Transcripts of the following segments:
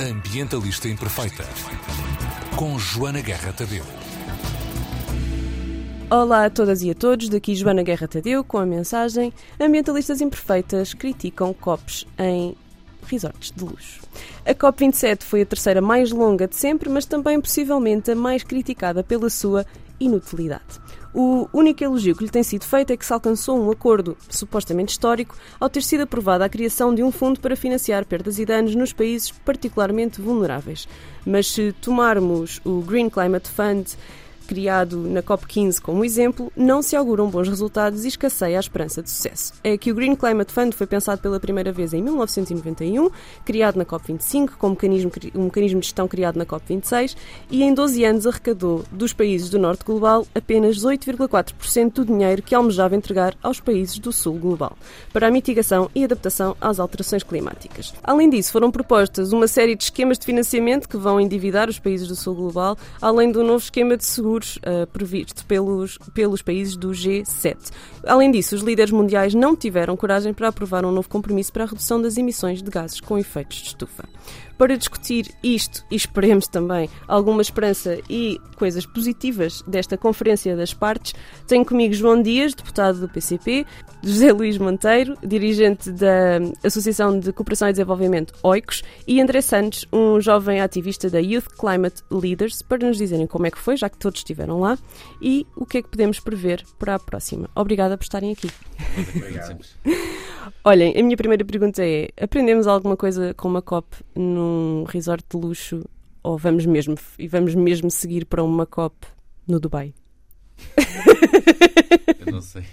Ambientalista Imperfeita, com Joana Guerra Tadeu. Olá a todas e a todos, daqui Joana Guerra Tadeu com a mensagem Ambientalistas Imperfeitas criticam COPs em resorts de luxo. A COP27 foi a terceira mais longa de sempre, mas também possivelmente a mais criticada pela sua inutilidade. O único elogio que lhe tem sido feito é que se alcançou um acordo supostamente histórico ao ter sido aprovada a criação de um fundo para financiar perdas e danos nos países particularmente vulneráveis. Mas se tomarmos o Green Climate Fund criado na COP15 como exemplo, não se auguram bons resultados e escasseia a esperança de sucesso. É que o Green Climate Fund foi pensado pela primeira vez em 1991, criado na COP25, com um mecanismo, um mecanismo de gestão criado na COP26, e em 12 anos arrecadou dos países do Norte Global apenas 8,4% do dinheiro que almejava entregar aos países do Sul Global, para a mitigação e adaptação às alterações climáticas. Além disso, foram propostas uma série de esquemas de financiamento que vão endividar os países do Sul Global, além do novo esquema de seguro seguros uh, previsto pelos, pelos países do G7. Além disso, os líderes mundiais não tiveram coragem para aprovar um novo compromisso para a redução das emissões de gases com efeitos de estufa para discutir isto e esperemos também alguma esperança e coisas positivas desta Conferência das Partes, tenho comigo João Dias, deputado do PCP, José Luís Monteiro, dirigente da Associação de Cooperação e Desenvolvimento OICOS, e André Santos, um jovem ativista da Youth Climate Leaders, para nos dizerem como é que foi, já que todos estiveram lá, e o que é que podemos prever para a próxima. Obrigada por estarem aqui. Obrigado. Olhem, a minha primeira pergunta é: aprendemos alguma coisa com uma COP num resort de luxo ou vamos mesmo e vamos mesmo seguir para uma COP no Dubai? Eu não sei.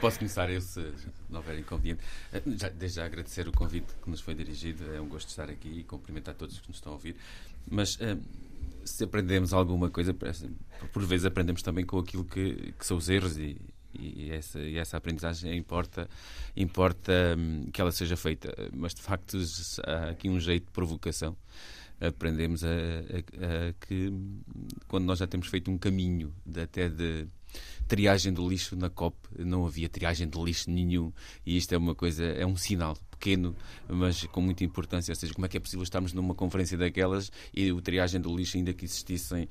Posso começar eu, se não houver inconveniente. Eh, já, desde já agradecer o convite que nos foi dirigido. É um gosto estar aqui e cumprimentar todos que nos estão a ouvir. Mas eh, se aprendemos alguma coisa, por vezes aprendemos também com aquilo que, que são os erros e, e essa, e essa aprendizagem importa, importa hum, que ela seja feita. Mas de facto há aqui um jeito de provocação. Aprendemos a, a, a que quando nós já temos feito um caminho de, até de triagem do lixo na COP, não havia triagem de lixo nenhum e isto é uma coisa, é um sinal pequeno, mas com muita importância. Ou seja, como é que é possível estarmos numa conferência daquelas e o triagem do lixo, ainda que existissem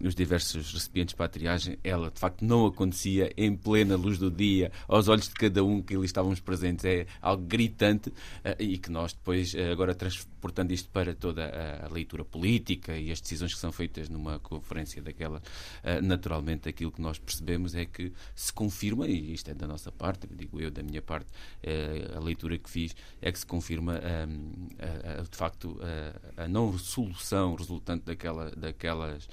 um, os diversos recipientes para a triagem, ela de facto não acontecia em plena luz do dia, aos olhos de cada um que ali estávamos presentes. É algo gritante uh, e que nós depois, uh, agora transportando isto para toda a, a, leitura política e as decisões que são feitas numa conferência daquela, uh, naturalmente aquilo que nós percebemos é que se confirma, e isto é da nossa parte, digo eu da minha parte, a leitura que fiz é que se confirma a, a, de facto a, a, não solução resultante daquela, daquelas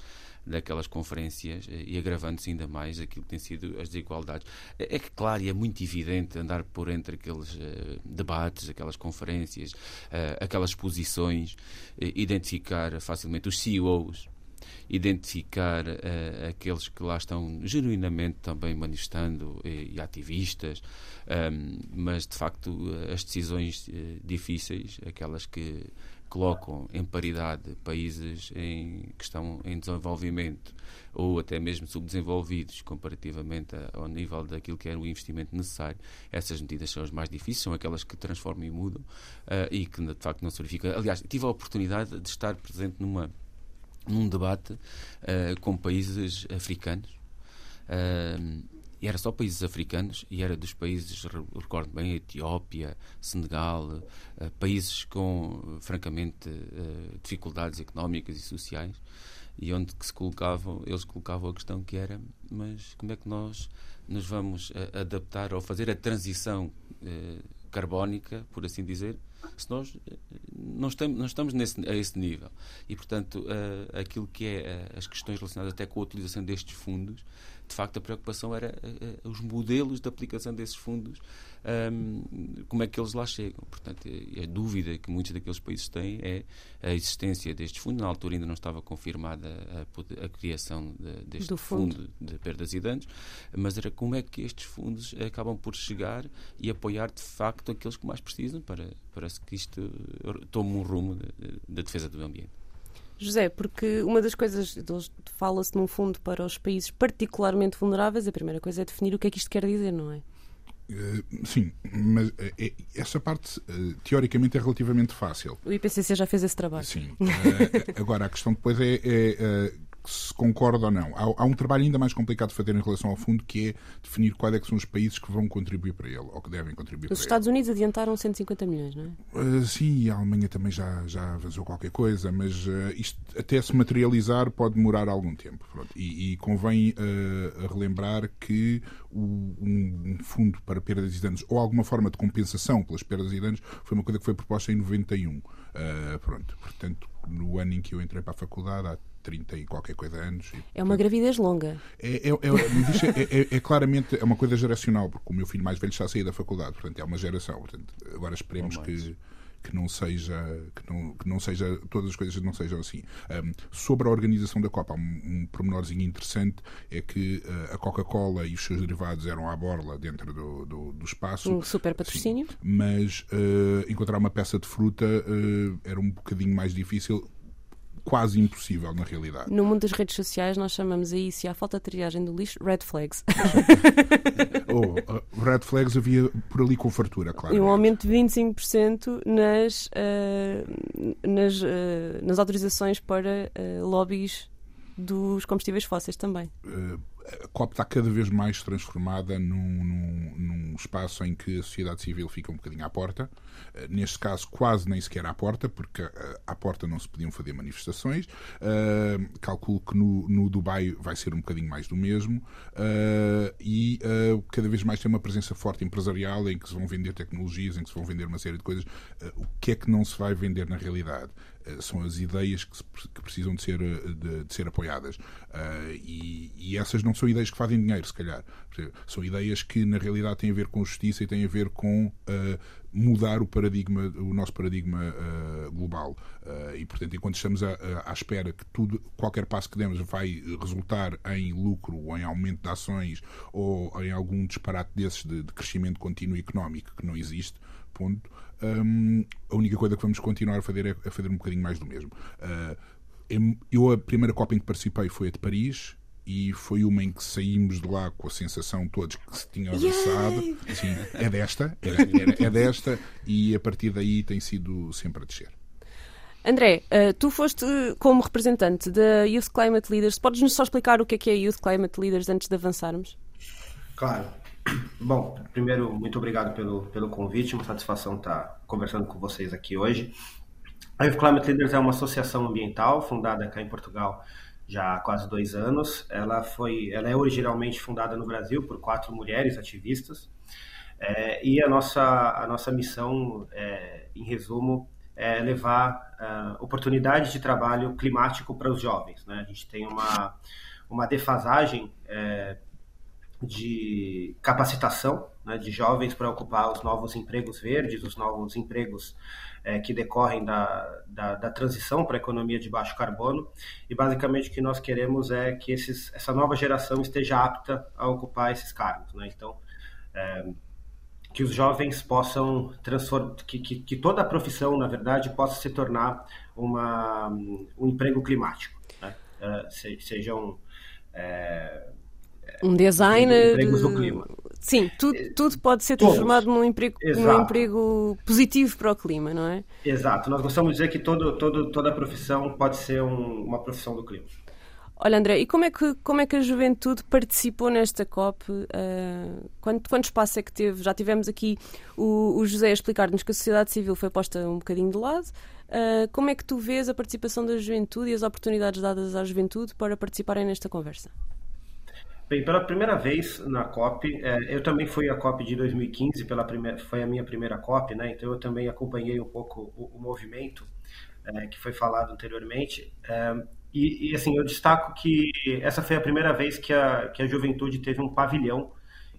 daquelas conferências eh, e agravando-se ainda mais aquilo que tem sido as desigualdades. É, é que, claro, e é muito evidente andar por entre aqueles uh, debates, aquelas conferências, uh, aquelas posições, uh, identificar facilmente os CEOs, identificar uh, aqueles que lá estão genuinamente também manifestando e, e ativistas, um, mas de facto as decisões uh, difíceis, aquelas que colocam em paridade países em, que estão em desenvolvimento ou até mesmo subdesenvolvidos comparativamente ao nível daquilo que era o investimento necessário, essas medidas são as mais difíceis, são aquelas que transformam e mudam uh, e que de facto não se verifica. Aliás, tive a oportunidade de estar presente numa num debate uh, com países africanos. Uh, e era só países africanos e era dos países, recordo bem, Etiópia, Senegal, uh, países com, francamente, dificuldades económicas e sociais e onde que se colocavam, eles colocavam a questão que era, mas como é que nós nos vamos adaptar ou fazer a transição carbónica, por assim dizer, se nós eh, não estamos, não estamos nesse, a esse nível. E, portanto, uh, aquilo que é uh, as questões relacionadas até com a utilização destes fundos, de facto, a preocupação era uh, os modelos de aplicação desses fundos um, como é que eles lá chegam. Portanto, a dúvida que muitos daqueles países têm é a existência destes fundos. Na altura ainda não estava confirmada a, a criação de, deste Do fundo. fundo de perdas e danos, mas era como é que estes fundos acabam por chegar e apoiar de facto aqueles que mais precisam para, para que isto tome um rumo da de defesa do ambiente. José, porque uma das coisas, fala-se num fundo para os países particularmente vulneráveis, a primeira coisa é definir o que é que isto quer dizer, não é? Uh, sim, mas uh, essa parte teoricamente é relativamente fácil. O IPCC já fez esse trabalho. Sim. agora, a questão depois é, é se concorda ou não. Há, há, um trabalho ainda mais complicado de fazer em relação ao fundo, que é definir quais é são os países que vão contribuir para ele, ou que devem contribuir os para ele. Os Estados Unidos adiantaram 150 milhões, não é? Uh, sim, a Alemanha também já, já avançou qualquer coisa, mas uh, isto até se materializar pode demorar algum tempo. E, e, convém uh, relembrar que o, um, fundo para perdas e danos, ou alguma forma de compensação pelas perdas e danos, foi uma coisa que foi proposta em 91. pronto, portanto, no ano em que eu entrei para a faculdade, há 30 e qualquer coisa anos. E, é uma gravidez longa. É, é, é, é, é, claramente é uma coisa geracional, porque o meu filho mais velho está a sair da faculdade, portanto é uma geração. Portanto, agora esperemos que que não seja que não, que não seja todas as coisas não sejam assim um, sobre a organização da Copa um, um pormenorzinho interessante é que uh, a Coca-Cola e os seus derivados eram à borla dentro do, do, do espaço um super patrocínio sim, mas uh, encontrar uma peça de fruta uh, era um bocadinho mais difícil quase impossível na realidade. No mundo das redes sociais, nós chamamos a isso, e à falta de triagem do lixo, red flags. oh, uh, red flags havia por ali com fartura, claro. E um aumento de 25% nas, uh, nas, uh, nas autorizações para uh, lobbies dos combustíveis fósseis também. Uh, a COP está cada vez mais transformada num, num, num, espaço em que a sociedade civil fica um bocadinho à porta. Uh, neste caso, quase nem sequer à porta, porque uh, à porta não se podiam fazer manifestações. Uh, calculo que no, no, Dubai vai ser um bocadinho mais do mesmo. e cada vez mais tem uma presença forte empresarial em que se vão vender tecnologias, em que se vão vender uma série de coisas. o que é que não se vai vender na realidade? São as ideias que, se, que precisam de ser, de, de ser apoiadas. e, e essas não são ideias que fazem dinheiro, se calhar. São ideias que, na realidade, têm a ver com justiça e têm a ver com uh, mudar o paradigma, o nosso paradigma uh, global. Uh, e, portanto, enquanto estamos a, à espera que tudo, qualquer passo que demos vai resultar em lucro ou em aumento de ações ou em algum disparate desses de, de crescimento contínuo económico que não existe, ponto, um, a única coisa que vamos continuar a fazer é, a fazer um bocadinho mais do mesmo. eu, a primeira Copa em que participei foi a de Paris e foi uma em que saímos de lá com a sensação todos que se tinha avançado. Sim, é desta, é, é, é, desta, e a partir daí tem sido sempre a descer. André, uh, tu foste como representante da Youth Climate Leaders. Podes-nos só explicar o que é que é Youth Climate Leaders antes de avançarmos? Claro. Bom, primeiro, muito obrigado pelo, pelo convite, uma satisfação estar conversando com vocês aqui hoje. A Youth Climate Leaders é uma associação ambiental fundada cá em Portugal já há quase dois anos. Ela foi, ela é originalmente fundada no Brasil por quatro mulheres ativistas. É, e a nossa, a nossa missão, é, em resumo, é levar uh, oportunidades de trabalho climático para os jovens. Né? A gente tem uma, uma defasagem é, de capacitação né, de jovens para ocupar os novos empregos verdes, os novos empregos é, que decorrem da, da, da transição para a economia de baixo carbono. E basicamente o que nós queremos é que esses, essa nova geração esteja apta a ocupar esses cargos. Né? Então, é, que os jovens possam transformar, que, que, que, toda a profissão, na verdade, possa se tornar uma, um emprego climático. Né? É, se, sejam é, um designer. Empregos do clima. Sim, tudo, tudo pode ser transformado num emprego, num emprego positivo para o clima, não é? Exato. Nós gostamos de dizer que todo, todo, toda profissão pode ser um, uma profissão do clima. Olha, André, e como é que, como é que a juventude participou nesta COP? Uh, quanto, quanto espaço é que teve? Já tivemos aqui o, o José a explicar-nos que a sociedade civil foi posta um bocadinho de lado. Uh, como é que tu vês a participação da juventude e as oportunidades dadas à juventude para participarem nesta conversa? Bem, pela primeira vez na COP, é, eu também fui à COP de 2015, pela primeira, foi a minha primeira COP, né? Então eu também acompanhei um pouco o, o movimento é, que foi falado anteriormente. É, e, e, assim, eu destaco que essa foi a primeira vez que a, que a juventude teve um pavilhão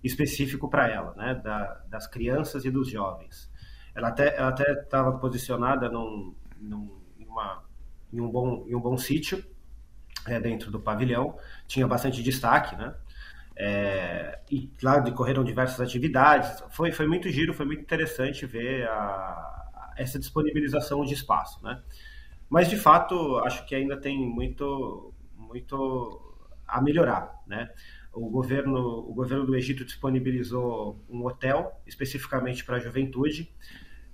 específico para ela, né? Da, das crianças e dos jovens. Ela até ela até estava posicionada num, num, uma, em um bom em um bom sítio é, dentro do pavilhão, tinha bastante destaque, né? É, e lá decorreram diversas atividades. Foi, foi muito giro, foi muito interessante ver a, essa disponibilização de espaço, né? Mas de fato, acho que ainda tem muito, muito a melhorar, né? o governo, o governo do Egito disponibilizou um hotel especificamente para a juventude,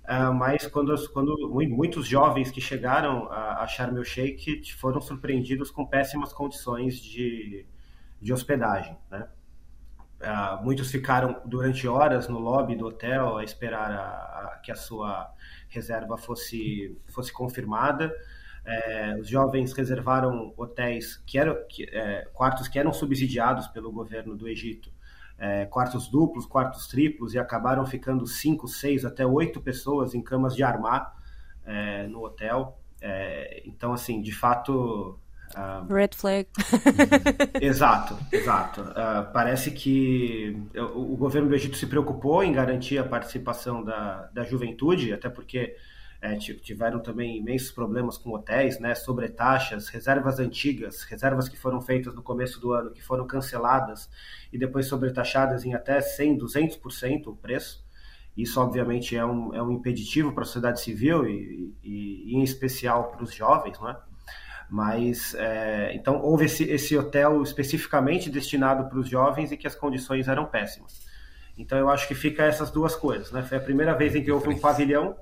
uh, mas quando, quando muitos jovens que chegaram a, a Sharm el Sheikh foram surpreendidos com péssimas condições de, de hospedagem, né? Uh, muitos ficaram durante horas no lobby do hotel a esperar a, a, que a sua reserva fosse, fosse confirmada. É, os jovens reservaram hotéis que eram que, é, quartos que eram subsidiados pelo governo do Egito, é, quartos duplos, quartos triplos e acabaram ficando cinco, seis, até oito pessoas em camas de armar é, no hotel. É, então, assim, de fato Uh, Red flag. exato, exato. Uh, parece que o, o, governo do Egito se preocupou em garantir a participação da, da juventude, até porque é, tiveram também imensos problemas com hotéis, né, sobretaxas, reservas antigas, reservas que foram feitas no começo do ano, que foram canceladas e depois sobretaxadas em até 100, 200% o preço. Isso, obviamente, é um, é um impeditivo para a sociedade civil e, e, e em especial para os jovens, não é? Mas, é, então, houve esse, esse hotel especificamente destinado para os jovens e que as condições eram péssimas. Então, eu acho que fica essas duas coisas, né? Foi a primeira vez em que houve um pavilhão,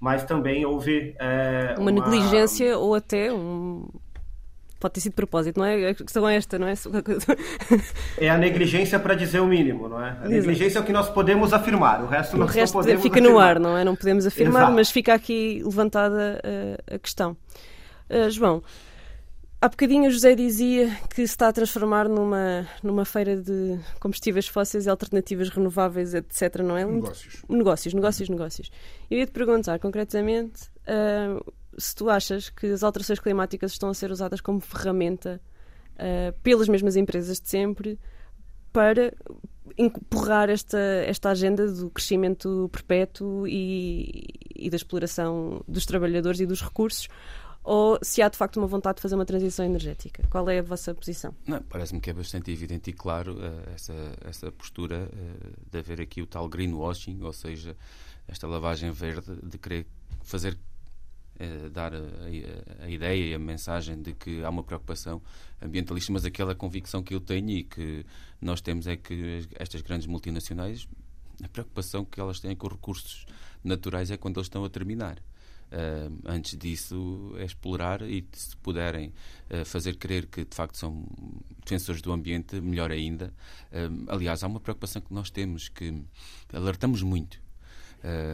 mas também houve... É, uma, uma, negligência ou até um... Pode ter sido de propósito, não é? A questão é esta, não é? é a negligência para dizer o mínimo, não é? A negligência é o que nós podemos afirmar, o resto o nós resto não podemos fica afirmar. no ar, não é? Não podemos afirmar, Exato. mas fica aqui levantada a, a questão. Uh, João, há bocadinho o José dizia que se está a transformar numa, numa feira de combustíveis fósseis e alternativas renováveis, etc. Não é? Negócios. Negócios, negócios, negócios. Eu ia te perguntar concretamente uh, se tu achas que as alterações climáticas estão a ser usadas como ferramenta uh, pelas mesmas empresas de sempre para empurrar esta, esta agenda do crescimento perpétuo e, e da exploração dos trabalhadores e dos recursos ou se há de facto uma vontade de fazer uma transição energética. Qual é a vossa posição? Parece-me que é bastante evidente e claro uh, essa, essa postura uh, de haver aqui o tal greenwashing, ou seja, esta lavagem verde de querer fazer uh, dar a, a, ideia e a mensagem de que há uma preocupação ambientalista, mas aquela convicção que eu tenho e que nós temos é que estas grandes multinacionais, a preocupação que elas têm com os recursos naturais é quando eles estão a terminar. Uh, antes disso, é explorar e, se puderem uh, fazer crer que de facto são defensores do ambiente, melhor ainda. Uh, aliás, há uma preocupação que nós temos, que alertamos muito.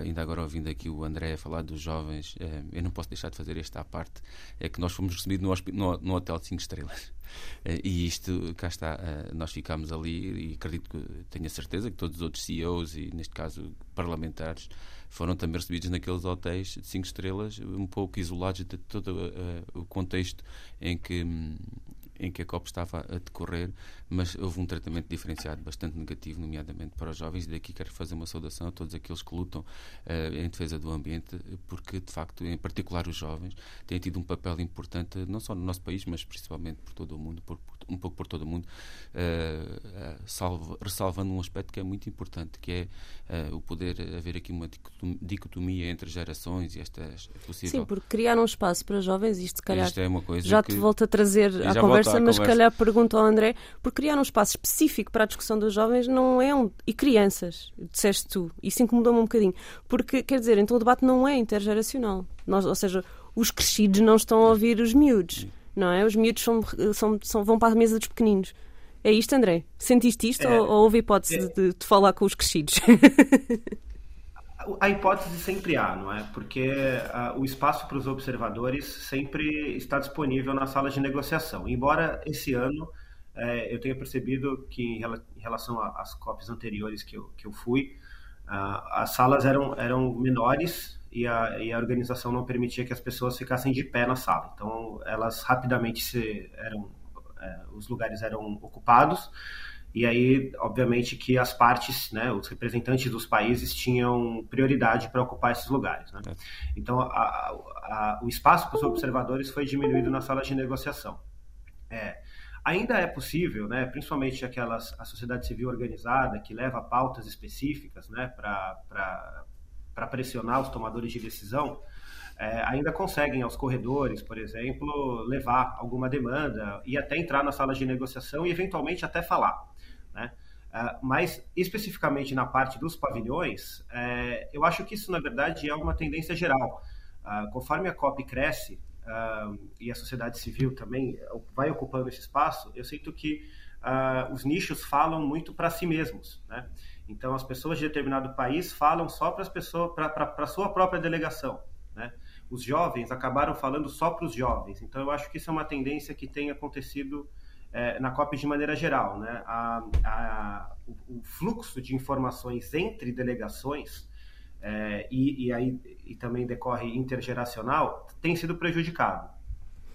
Ainda agora ouvindo aqui o André falar dos jovens, eu não posso deixar de fazer esta à parte, é que nós fomos recebidos no, no, no hotel de 5 estrelas. e isto, cá está, nós ficámos ali e acredito que tenho a certeza que todos os outros CEOs e, neste caso, parlamentares, foram também recebidos naqueles hotéis de cinco estrelas, um pouco isolados de todo uh, o contexto em que em que a COP estava a decorrer, mas houve um tratamento diferenciado bastante negativo, nomeadamente para os jovens, e daqui quero fazer uma saudação a todos aqueles que lutam uh, em defesa do ambiente, porque, de facto, em particular os jovens, têm tido um papel importante, não só no nosso país, mas principalmente por todo o mundo, por, um pouco por todo o mundo, uh, salvo, ressalvando um aspecto que é muito importante, que é uh, o poder haver aqui uma dicotomia entre gerações e estas é possível. Sim, porque criar um espaço para jovens, isto se calhar isto é uma coisa já que... te volto a trazer à conversa, mas se calhar pergunto ao André, por criar um espaço específico para a discussão dos jovens não é um... e crianças, disseste tu, isso incomodou-me um bocadinho, porque quer dizer, então o debate não é intergeracional, Nós, ou seja, os crescidos não estão a ouvir os miúdos não é? Os miúdos são, são, são, vão para a mesa dos pequeninos. É isto, André? Sentiste isto é, ou, ou houve hipótese é, de, de, falar com os crescidos? a hipótese sempre há, não é? Porque uh, o espaço para os observadores sempre está disponível nas salas de negociação. Embora esse ano uh, eu tenha percebido que, em, relação às COPs anteriores que eu, que eu fui, as salas eram, eram menores e a, e a organização não permitia que as pessoas ficassem de pé na sala. Então, elas rapidamente se eram é, os lugares eram ocupados e aí, obviamente, que as partes, né, os representantes dos países tinham prioridade para ocupar esses lugares. Né? É. Então, a, a, o espaço para os observadores foi diminuído na sala de negociação. É, ainda é possível, né, principalmente aquelas a sociedade civil organizada que leva pautas específicas, né, para pressionar os tomadores de decisão, é, ainda conseguem aos corredores, por exemplo, levar alguma demanda e até entrar na sala de negociação e eventualmente até falar. Né? Uh, mas especificamente na parte dos pavilhões, é, eu acho que isso na verdade é uma tendência geral. Uh, conforme a COP cresce uh, e a sociedade civil também vai ocupando esse espaço, eu sinto que os nichos falam muito para si mesmos. Né? Então, as pessoas de determinado país falam só para as pessoas, para a sua própria delegação. Né? Os jovens acabaram falando só para os jovens. Então, eu acho que isso é uma tendência que tem acontecido é, na COP de maneira geral. Né? A, a, o, o, fluxo de informações entre delegações é, e, e, aí, e também decorre intergeracional tem sido prejudicado.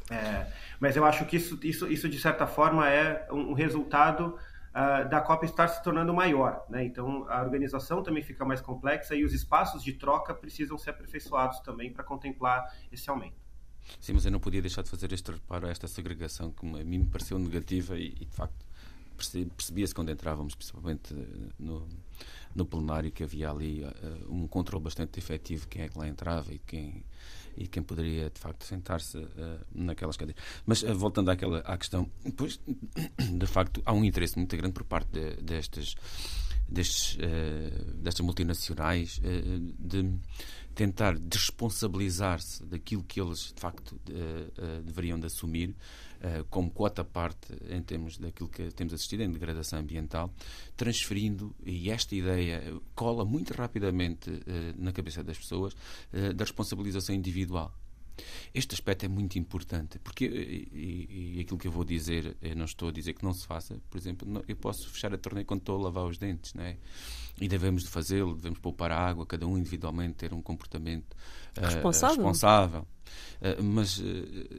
É, mas eu acho que isso, isso, isso, de certa forma, é um resultado uh, da COP estar se tornando maior. Né? Então, a organização também fica mais complexa e os espaços de troca precisam ser aperfeiçoados também para contemplar esse aumento. Sim, mas eu não podia deixar de fazer este reparo a esta segregação que a mim me pareceu negativa e, e de facto, percebia-se quando entrávamos, principalmente no, no plenário, que havia ali uh, um controle bastante efetivo quem é que lá entrava e quem, e quem poderia, de facto, sentar-se uh, naquelas cadeiras. Mas, uh, voltando àquela, à questão, pois, de facto, há um interesse muito grande por parte de, destas, destes, destas multinacionais de tentar desresponsabilizar-se daquilo que eles, de facto, deveriam de assumir como quota parte em termos daquilo que temos assistido em degradação ambiental, transferindo, e esta ideia cola muito rapidamente eh, na cabeça das pessoas, eh, da responsabilização individual. Este aspecto é muito importante, porque, e, e, aquilo que eu vou dizer, eu não estou a dizer que não se faça, por exemplo, eu posso fechar a torneira quando estou a lavar os dentes, não é? E devemos de fazê-lo, devemos poupar a água, cada um individualmente ter um comportamento responsável. Uh, responsável. Uh, mas uh,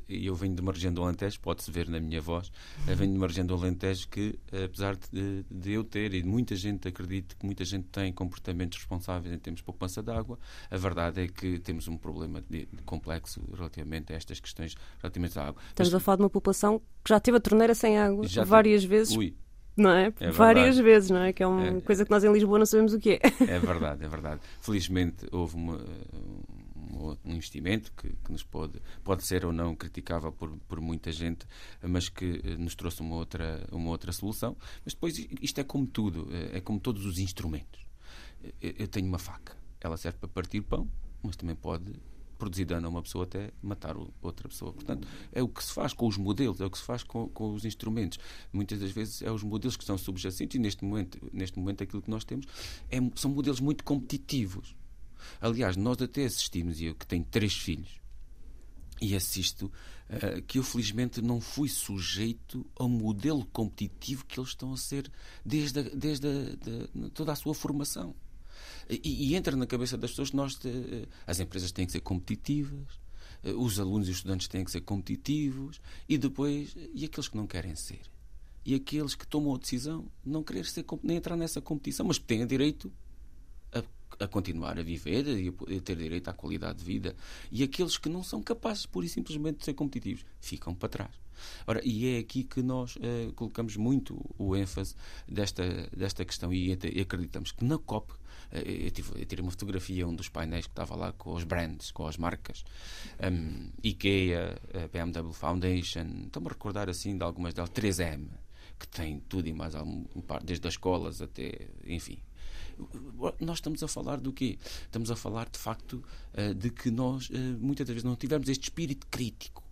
eu venho de uma região do Alentejo, pode-se ver na minha voz, uh, venho de uma região do Alentejo que, apesar de, de, eu ter e de muita gente acredito que muita gente tem comportamentos responsáveis em termos de poupança de água, a verdade é que temos um problema de, de complexo relativamente a estas questões relativamente à água. Estamos mas, a falar de uma população que já teve a torneira sem água várias vezes. Ui, não é? é Várias vezes, não é? Que é uma é, coisa que nós em Lisboa não sabemos o que é. É verdade, é verdade. Felizmente houve uma, um investimento que, que, nos pode, pode ser ou não criticável por, por muita gente, mas que eh, nos trouxe uma outra, uma outra solução. Mas depois isto é como tudo, eh, é como todos os instrumentos. Eu, tenho uma faca, ela serve para partir pão, mas também pode produzir dano a uma pessoa até matar outra pessoa. Portanto, é o que se faz com os modelos, é o que se faz com, com os instrumentos. Muitas das vezes é os modelos que são subjacentes e neste momento, neste momento aquilo que nós temos é, são modelos muito competitivos. Aliás, nós até assistimos, eu que tenho três filhos, e assisto uh, que eu felizmente não fui sujeito ao modelo competitivo que eles estão a ser desde, a, desde a, de, toda a sua formação. E, e, entra na cabeça das pessoas que nós, uh, as empresas têm que ser competitivas, os alunos e os estudantes têm que ser competitivos, e depois, e aqueles que não querem ser? E aqueles que tomam a decisão de não querer ser, nem entrar nessa competição, mas têm direito a continuar a viver e a ter direito à qualidade de vida. E aqueles que não são capazes, pura e simplesmente, de ser competitivos, ficam para trás. Ora, e é aqui que nós uh, colocamos muito o ênfase desta, desta questão e, e acreditamos que na COP uh, eu, tive, eu tirei uma fotografia, um dos painéis que estava lá com os brands, com as marcas, um, IKEA, BMW Foundation, estamos a recordar assim de algumas delas, 3M, que tem tudo e mais desde as escolas até, enfim, nós estamos a falar do quê? Estamos a falar, de facto, eh, de que nós, eh, muitas vezes, não tivemos este espírito crítico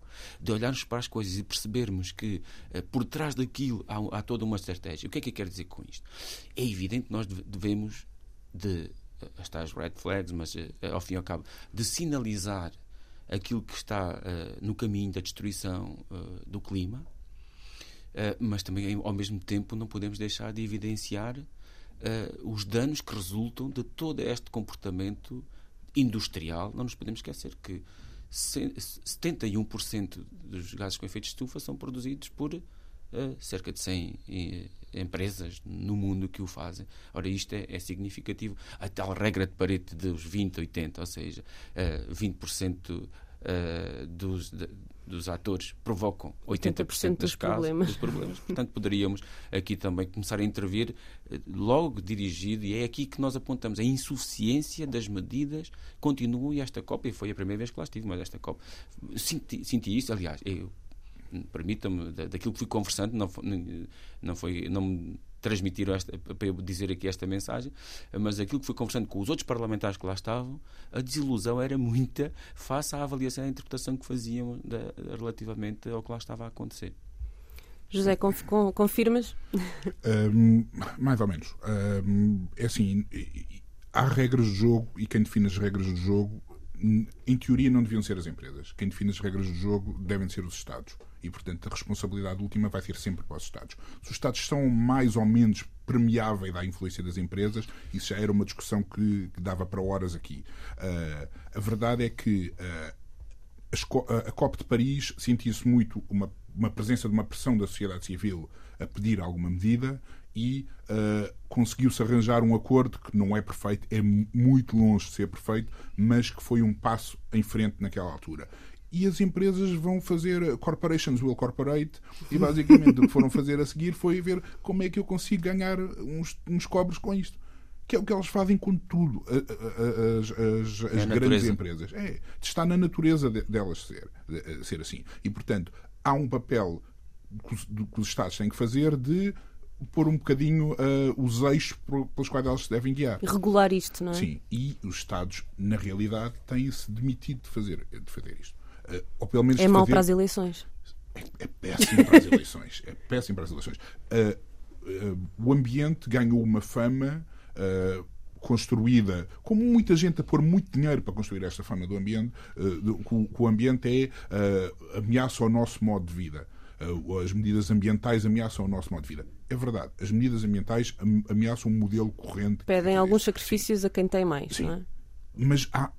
de olharmos para as coisas e percebermos que eh, por trás daquilo há, há, toda uma estratégia. O que é que eu quero dizer com isto? É evidente que nós devemos de as tais red flags, mas ao fim e ao cabo, de sinalizar aquilo que está no caminho da destruição do clima, mas também ao mesmo tempo não podemos deixar de evidenciar uh, os danos que resultam de todo este comportamento industrial. Não nos podemos esquecer que 71% dos gases com efeito de estufa são produzidos por uh, cerca de 100 uh, empresas no mundo que o fazem. Ora, isto é, é, significativo. A tal regra de Pareto dos 20-80, ou seja, uh, 20% dos, de, dos atores provocam 80%, 80 dos, casos, problemas. dos problemas. Portanto, poderíamos aqui também começar a intervir eh, logo dirigido, e é aqui que nós apontamos a insuficiência das medidas. Continua e esta COP, e foi a primeira vez que lá estive, mas esta COP, senti, senti isso, aliás, eu permita-me, daquilo que fui conversando, não foi, não foi, não transmitir esta, para eu dizer aqui esta mensagem, mas aquilo que fui conversando com os outros parlamentares que lá estavam, a desilusão era muita face à avaliação e à interpretação que faziam da, relativamente ao que lá estava a acontecer. José, conf, confirmas? Um, mais ou menos. Um, é assim, há regras de jogo e quem define as regras do jogo, em teoria, não deviam ser as empresas. Quem define as regras do jogo devem ser os Estados e, portanto, a responsabilidade última vai ser sempre para os Estados. Se os Estados são mais ou menos permeáveis à influência das empresas, isso já era uma discussão que, que dava para horas aqui. Uh, a verdade é que uh, a, COP de Paris sentia-se muito uma, uma presença de uma pressão da sociedade civil a pedir alguma medida e uh, conseguiu-se arranjar um acordo que não é perfeito, é muito longe de ser perfeito, mas que foi um passo em frente naquela altura e as empresas vão fazer corporations will corporate e basicamente o que foram fazer a seguir foi ver como é que eu consigo ganhar uns, uns cobres com isto que é o que elas fazem com tudo as, as, as é grandes empresas é, está na natureza delas ser, ser assim e portanto há um papel que os Estados têm que fazer de pôr um bocadinho uh, os eixos pelos quais elas se devem guiar. Regular isto, não é? Sim, e os Estados, na realidade, têm-se demitido de fazer, de fazer isto. Uh, ou pelo menos é mau fazer... para as eleições. É, é, péssimo para as eleições. É péssimo para as eleições. Uh, uh, o ambiente ganhou uma fama construída, como muita gente a pôr muito dinheiro para construir esta fama do ambiente, que o ambiente é ameaça ao nosso modo de vida. As medidas ambientais ameaçam o nosso modo de vida. É verdade, as medidas ambientais ameaçam o um modelo corrente. Pedem alguns sacrifícios Sim. a quem tem mais, Sim. não é? Mas há,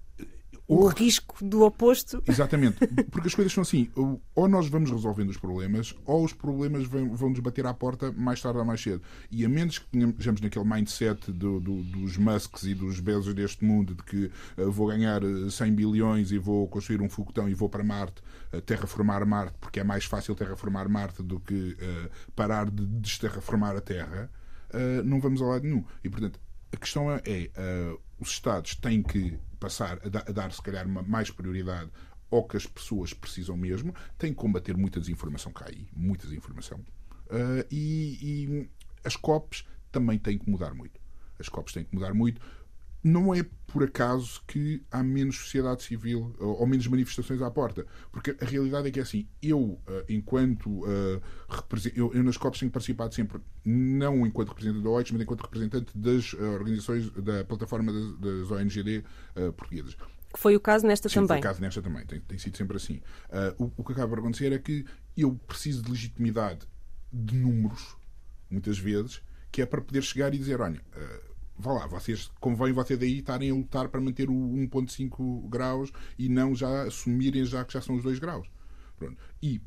o risco do oposto. Exatamente, porque as coisas são assim: ou nós vamos resolvendo os problemas, ou os problemas vão, vão nos bater à porta mais tarde ou mais cedo. E a menos que tenhamos naquele mindset do, do, dos Musks e dos Bezos deste mundo de que uh, vou ganhar 100 eh, bilhões e vou construir um foguetão e vou para Marte, uh, terraformar Marte, porque é mais fácil terraformar Marte do que uh, parar de desterraformar a Terra, não vamos a lado nenhum. E portanto, a questão é, é os Estados têm que passar a, da, a dar, se calhar, uma mais prioridade ao que as pessoas precisam mesmo, têm que combater muita desinformação cá aí, muita desinformação. Uh, e, e, as COPs também têm que mudar muito. As COPs têm que mudar muito não é por acaso que há menos sociedade civil ou menos manifestações à porta. Porque a realidade é que é assim, eu, eh, enquanto uh, eu, eu, nas COPs tenho participado sempre, não enquanto representante da OITS, mas enquanto representante das uh, organizações da plataforma das, das ONGD uh, portuguesas. Que foi o caso nesta Sim, também. Foi o caso nesta também, tem, tem sido sempre assim. o, o que acaba por acontecer é que eu preciso de legitimidade de números, muitas vezes, que é para poder chegar e dizer, olha, vá lá, vocês, convém vocês daí estarem a lutar para manter o 1.5 graus e não já assumirem já que já são os 2 graus. Pronto. E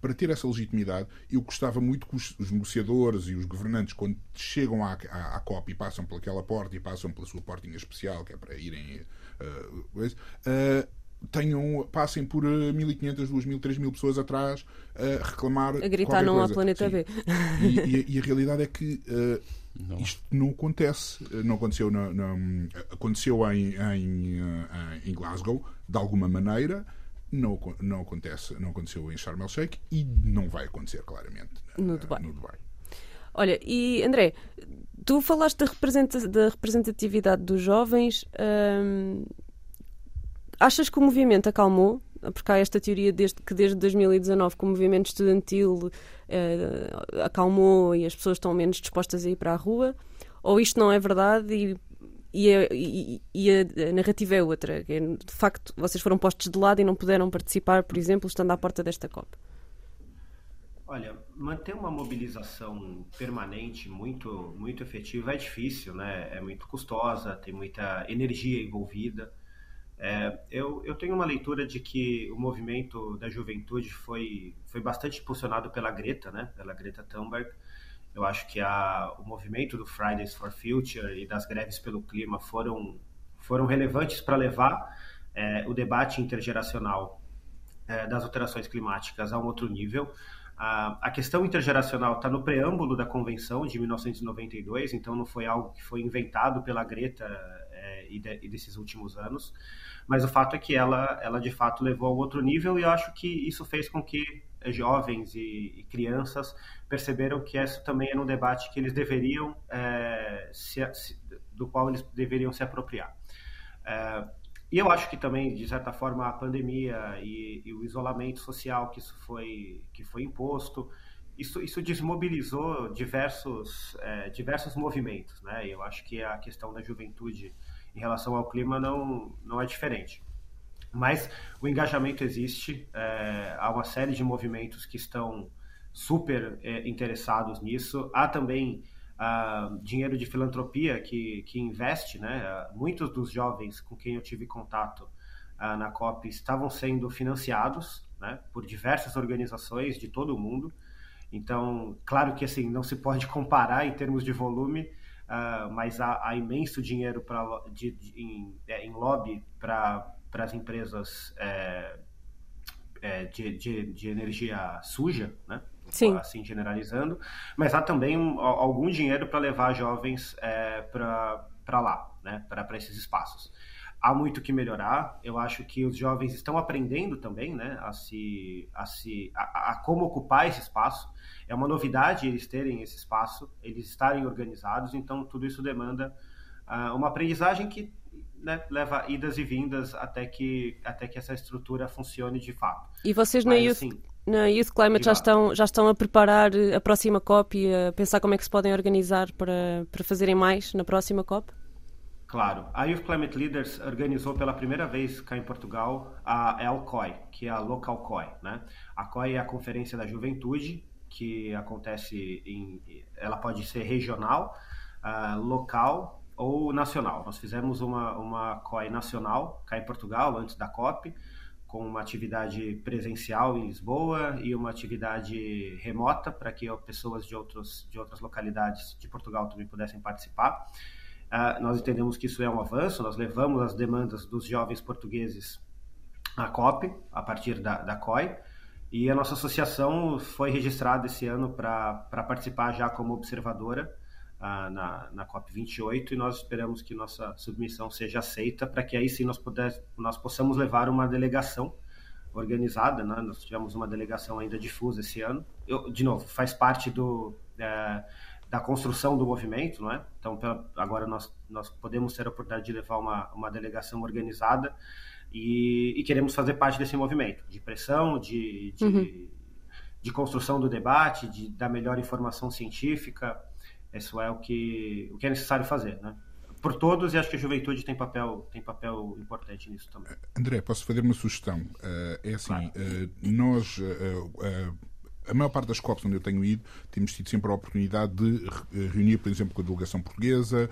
para ter essa legitimidade, eu gostava muito que os, os negociadores e os governantes, quando chegam à, à, à, COP e passam pelaquela porta e passam pela sua portinha especial, que é para irem. Uh, uh, tenham, passem por 1.500, 2.000, 3.000 pessoas atrás a reclamar. A gritar não coisa. ao planeta Sim. B. E, e, e, a realidade é que uh, não. Isto não acontece. Não aconteceu, na, na, aconteceu em, em, eh, em, Glasgow, de alguma maneira. Não, não, acontece, não aconteceu em Sharm el-Sheikh e não vai acontecer, claramente, no Dubai. No Dubai. Olha, e André, tu falaste da, representa da representatividade dos jovens. Hum, achas que o movimento acalmou? Porque há esta teoria desde, que desde 2019 que o movimento estudantil uh, acalmou e as pessoas estão menos dispostas a ir para a rua, ou isto não é verdade e, e, a, e, e a, narrativa é outra? É, de facto, vocês foram postos de lado e não puderam participar, por exemplo, estando à porta desta COP. Olha, manter uma mobilização permanente muito, muito efetiva é difícil, né? É muito custosa, tem muita energia envolvida. É, eu, eu tenho uma leitura de que o movimento da juventude foi, foi bastante impulsionado pela Greta, né? Pela Greta Thunberg. Eu acho que a, o movimento do Fridays for Future e das greves pelo clima foram, foram relevantes para levar é, o debate intergeracional é, das alterações climáticas a um outro nível. A questão intergeracional está no preâmbulo da Convenção de 1992, então não foi algo que foi inventado pela Greta é, e, de, e, desses últimos anos, mas o fato é que ela, ela de fato levou a outro nível e eu acho que isso fez com que jovens e, e crianças perceberam que isso também era um debate que eles deveriam é, se, se, do qual eles deveriam se apropriar. É, e eu acho que também, de certa forma, a pandemia e, e, o isolamento social que isso foi, que foi imposto, isso, isso desmobilizou diversos, é, diversos movimentos. Né? Eu acho que a questão da juventude em relação ao clima não, não é diferente. Mas o engajamento existe, é, há uma série de movimentos que estão super é, interessados nisso. Há também uh, dinheiro de filantropia que, que investe, né? Muitos dos jovens com quem eu tive contato uh, na COP estavam sendo financiados, né? Por diversas organizações de todo o mundo. Então, claro que assim não se pode comparar em termos de volume, uh, mas há, há, imenso dinheiro para de, de, em, é, em lobby para as empresas é, é, de, de, de, energia suja, né? Sim. assim generalizando, mas há também um, algum dinheiro para levar jovens é, para lá, né? para esses espaços. Há muito que melhorar. Eu acho que os jovens estão aprendendo também, né, a se, a se, a, a como ocupar esse espaço. É uma novidade eles terem esse espaço, eles estarem organizados. Então tudo isso demanda uh, uma aprendizagem que né, leva idas e vindas até que, até que essa estrutura funcione de fato. E vocês na Youth, assim, na Youth Climate já estão, já estão a preparar a próxima COP e a pensar como é que se podem organizar para, para fazerem mais na próxima COP? Claro. A Youth Climate Leaders organizou pela primeira vez cá em Portugal a ELCOI, que é a Local COI. Né? A COI é a Conferência da Juventude, que acontece em... Ela pode ser regional, uh, local ou nacional. Nós fizemos uma, uma COI nacional cá em Portugal, antes da COP, com uma atividade presencial em Lisboa e uma atividade remota para que pessoas de, outros, de outras localidades de Portugal também pudessem participar. Uh, nós entendemos que isso é um avanço, nós levamos as demandas dos jovens portugueses à COP, a partir da, da COI, e a nossa associação foi registrada esse ano para participar já como observadora na, na COP28 e nós esperamos que nossa submissão seja aceita para que aí sim nós, puder, nós possamos levar uma delegação organizada, né? nós tivemos uma delegação ainda difusa esse ano, Eu, de novo, faz parte do, é, da construção do movimento, não é? Então, pela, agora nós, nós podemos ter a oportunidade de levar uma, uma delegação organizada e, e queremos fazer parte desse movimento, de pressão, de, de, uhum. de construção do debate, de, da melhor informação científica, isso é o que, o que é necessário fazer, né? Por todos, e acho que a juventude tem papel, tem papel importante nisso também. André, posso fazer uma sugestão? Uh, é assim, claro. uh, nós. Uh, a maior parte das COPs onde eu tenho ido, temos tido sempre a oportunidade de reunir, por exemplo, com a delegação portuguesa,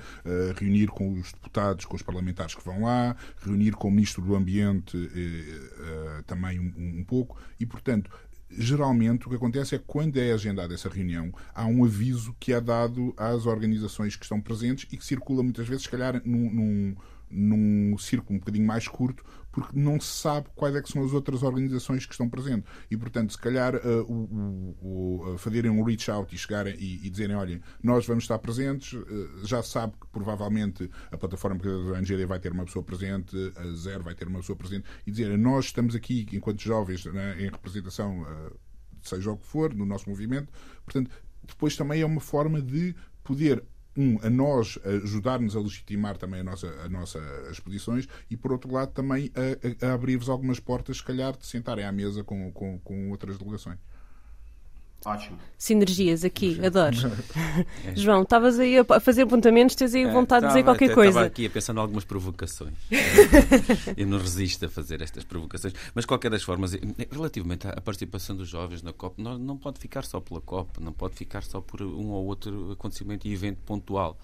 reunir com os deputados, com os parlamentares que vão lá, reunir com o Ministro do Ambiente também um, um pouco, e, portanto, geralmente o que acontece é que quando é agendada essa reunião, há um aviso que é dado às organizações que estão presentes e que circula muitas vezes, se calhar, num, num, num círculo um bocadinho mais curto, porque não se sabe quais é que são as outras organizações que estão presentes. E, portanto, se calhar uh, o, o, o, fazerem um reach out e chegarem e, e dizerem, olhem, nós vamos estar presentes, uh, já sabe que provavelmente a plataforma da NGD vai ter uma pessoa presente, a Zero vai ter uma pessoa presente, e dizerem, nós estamos aqui, enquanto jovens, né, em representação, uh, seja o que for, no nosso movimento. Portanto, depois também é uma forma de poder um, a nós ajudar-nos a legitimar também a nossa, a nossa, as posições e, por outro lado, também a, a abrir-vos algumas portas, se calhar, de sentarem à mesa com, com, com outras delegações. Ótimo. Sinergias aqui, adoro. É. João, estavas aí a fazer apontamentos, tens aí é, vontade de dizer qualquer coisa. Estava aqui a pensar em algumas provocações. eu não resisto a fazer estas provocações. Mas, de qualquer das formas, relativamente à participação dos jovens na COP, não, não pode ficar só pela COP, não pode ficar só por um ou outro acontecimento e evento pontual.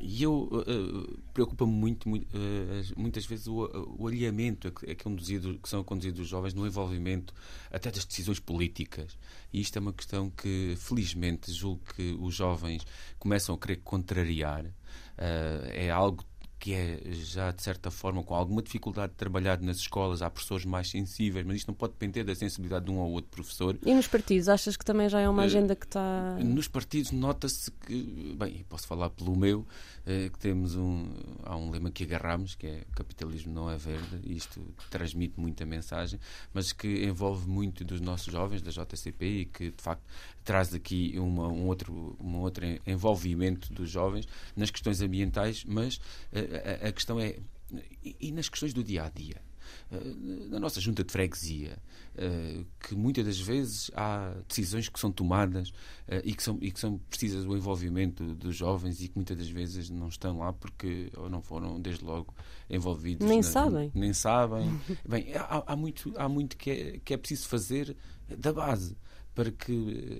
E eu uh, preocupa-me muito, muito uh, muitas vezes o, o alinhamento a que, a conduzido, que são conduzidos os jovens no envolvimento até das decisões políticas. E isto é uma questão que, felizmente, julgo que os jovens começam a querer contrariar. Uh, é algo que é já de certa forma com alguma dificuldade de trabalhar nas escolas, há professores mais sensíveis, mas isto não pode depender da sensibilidade de um ou outro professor. E nos partidos, achas que também já é uma agenda que está. Nos partidos nota-se que, bem, posso falar pelo meu, que temos um, há um lema que agarramos, que é capitalismo não é verde, e isto transmite muita mensagem, mas que envolve muito dos nossos jovens da JCP e que de facto traz aqui uma, um, outro, um outro envolvimento dos jovens nas questões ambientais, mas a, a, a questão é e, e nas questões do dia a dia na nossa junta de freguesia, que muitas das vezes há decisões que são tomadas e que são, e que são precisas do envolvimento dos jovens e que muitas das vezes não estão lá porque ou não foram desde logo envolvidos. Nem na, sabem. Nem sabem. Bem, há, há, muito, há muito que é, que é preciso fazer da base para que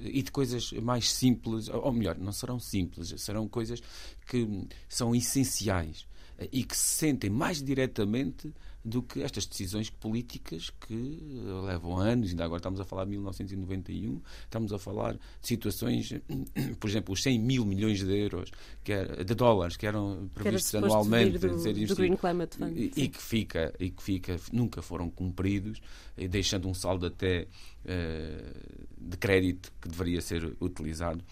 e de coisas mais simples, ou melhor, não serão simples, serão coisas que são essenciais e que se sentem mais diretamente do que estas decisões políticas que levam anos, ainda agora estamos a falar de 1991, estamos a falar de situações, por exemplo, os 100 mil milhões de euros, que era, de dólares, que eram previstos que anualmente do, do Green Climate Fund, e, e, que fica, e que fica, nunca foram cumpridos, deixando um saldo até uh, de crédito que deveria ser utilizado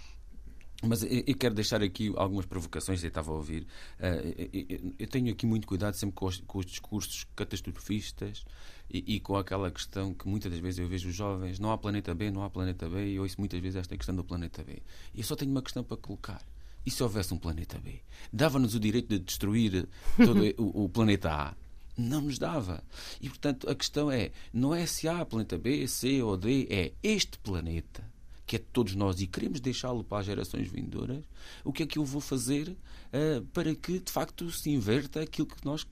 mas eu quero deixar aqui algumas provocações, eu estava a ouvir. Eh, eu tenho aqui muito cuidado sempre com os, com os discursos catastrofistas e, e, com aquela questão que muitas das vezes eu vejo os jovens: não há planeta B, não há planeta B, e ouço muitas vezes esta questão do planeta B. E eu só tenho uma questão para colocar. E se houvesse um planeta B? Dava-nos o direito de destruir todo o, o planeta A? Não nos dava. E portanto a questão é: não é se há planeta B, C ou D, é este planeta que é de todos nós e queremos deixá-lo para as gerações vindouras, o que é que eu vou fazer uh, para que de facto se inverta aquilo que nós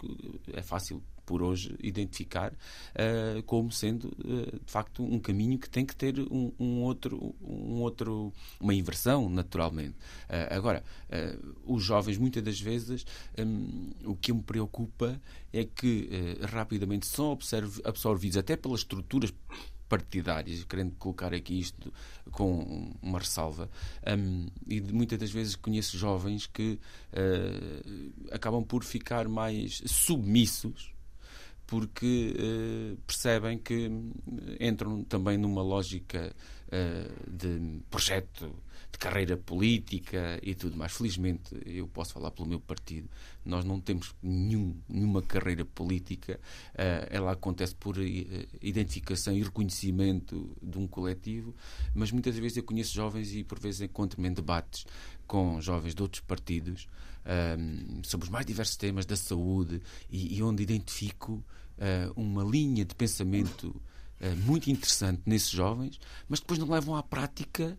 é fácil por hoje identificar uh, como sendo uh, de facto um caminho que tem que ter um, um outro um outro uma inversão naturalmente. Uh, agora os jovens muitas das vezes um, o que me preocupa é que rapidamente são absorvidos até pelas estruturas partidárias, querendo colocar aqui isto com uma ressalva. Um, e muitas das vezes conheço jovens que uh, acabam por ficar mais submissos porque uh, percebem que entram também numa lógica uh, de projeto de carreira política e tudo mais. Felizmente, eu posso falar pelo meu partido, nós não temos nenhum, nenhuma carreira política, uh, ela acontece por uh, identificação e reconhecimento de um coletivo, mas muitas vezes eu conheço jovens e por vezes encontro-me em debates com jovens de outros partidos eh, sobre os mais diversos temas da saúde e, e onde identifico uh, uma linha de pensamento muito interessante nesses jovens, mas depois não levam à prática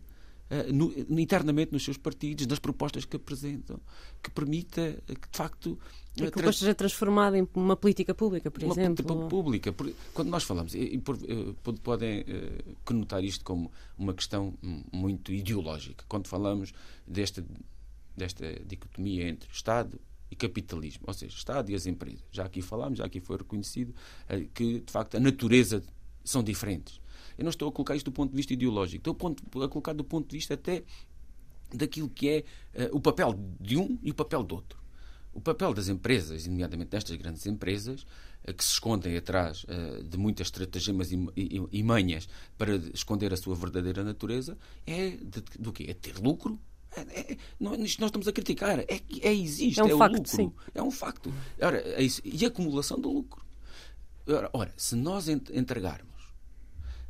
no, internamente nos seus partidos, nas propostas que apresentam, que permita que, de facto. E que depois seja transformada em uma política pública, por uma exemplo. Política pública. Quando nós falamos, e, eh, podem conotar isto como uma questão muito ideológica, quando falamos desta, desta dicotomia entre Estado e capitalismo, ou seja, Estado e as empresas. Já aqui falámos, já aqui foi reconhecido que, de facto, a natureza são diferentes. Eu não estou a colocar isto do ponto de vista ideológico, estou a, ponto, a colocar do ponto de vista até daquilo que é uh, o papel de um e o papel do outro. O papel das empresas, nomeadamente destas grandes empresas, uh, que se escondem atrás uh, de muitas estratagemas e, manhas para esconder a sua verdadeira natureza, é de, do quê? É ter lucro é, é, não, nós estamos a criticar. É, é existe, é, um é facto, o lucro. Sim. É um facto. Ora, é isso. E a acumulação do lucro. Ora, ora se nós entregarmos eh,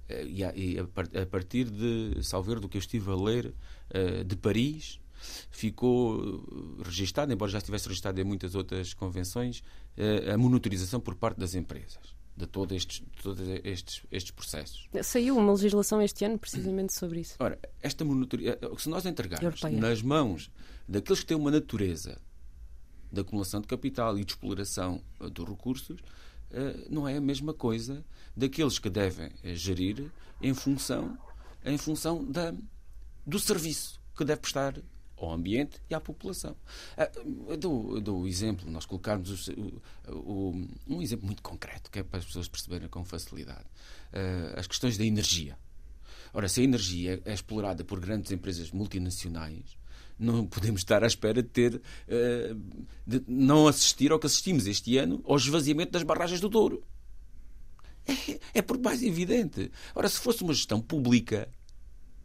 e a partir de Salver do que eu estive a ler eh, de Paris ficou registado, embora já estivesse registado em muitas outras convenções, eh, a monitorização por parte das empresas de todos estes, todos estes, estes processos. Saiu uma legislação este ano precisamente sobre isso. Ora, esta monitorização, se nós entregarmos nas mãos daqueles que têm uma natureza de acumulação de capital e de exploração dos recursos, eh, não é a mesma coisa daqueles que devem eh, gerir em função, em função da, do serviço que deve prestar ao ambiente e à população. Eh, eu dou o exemplo, nós colocarmos o, o, um exemplo muito concreto, que é para as pessoas perceberem com facilidade. As questões da energia. Ora, se a energia é explorada por grandes empresas multinacionais, não podemos estar à espera de ter uh, de não assistir ao que assistimos este ano ao esvaziamento das barragens do Douro. É, é por mais evidente. Ora, se fosse uma gestão pública,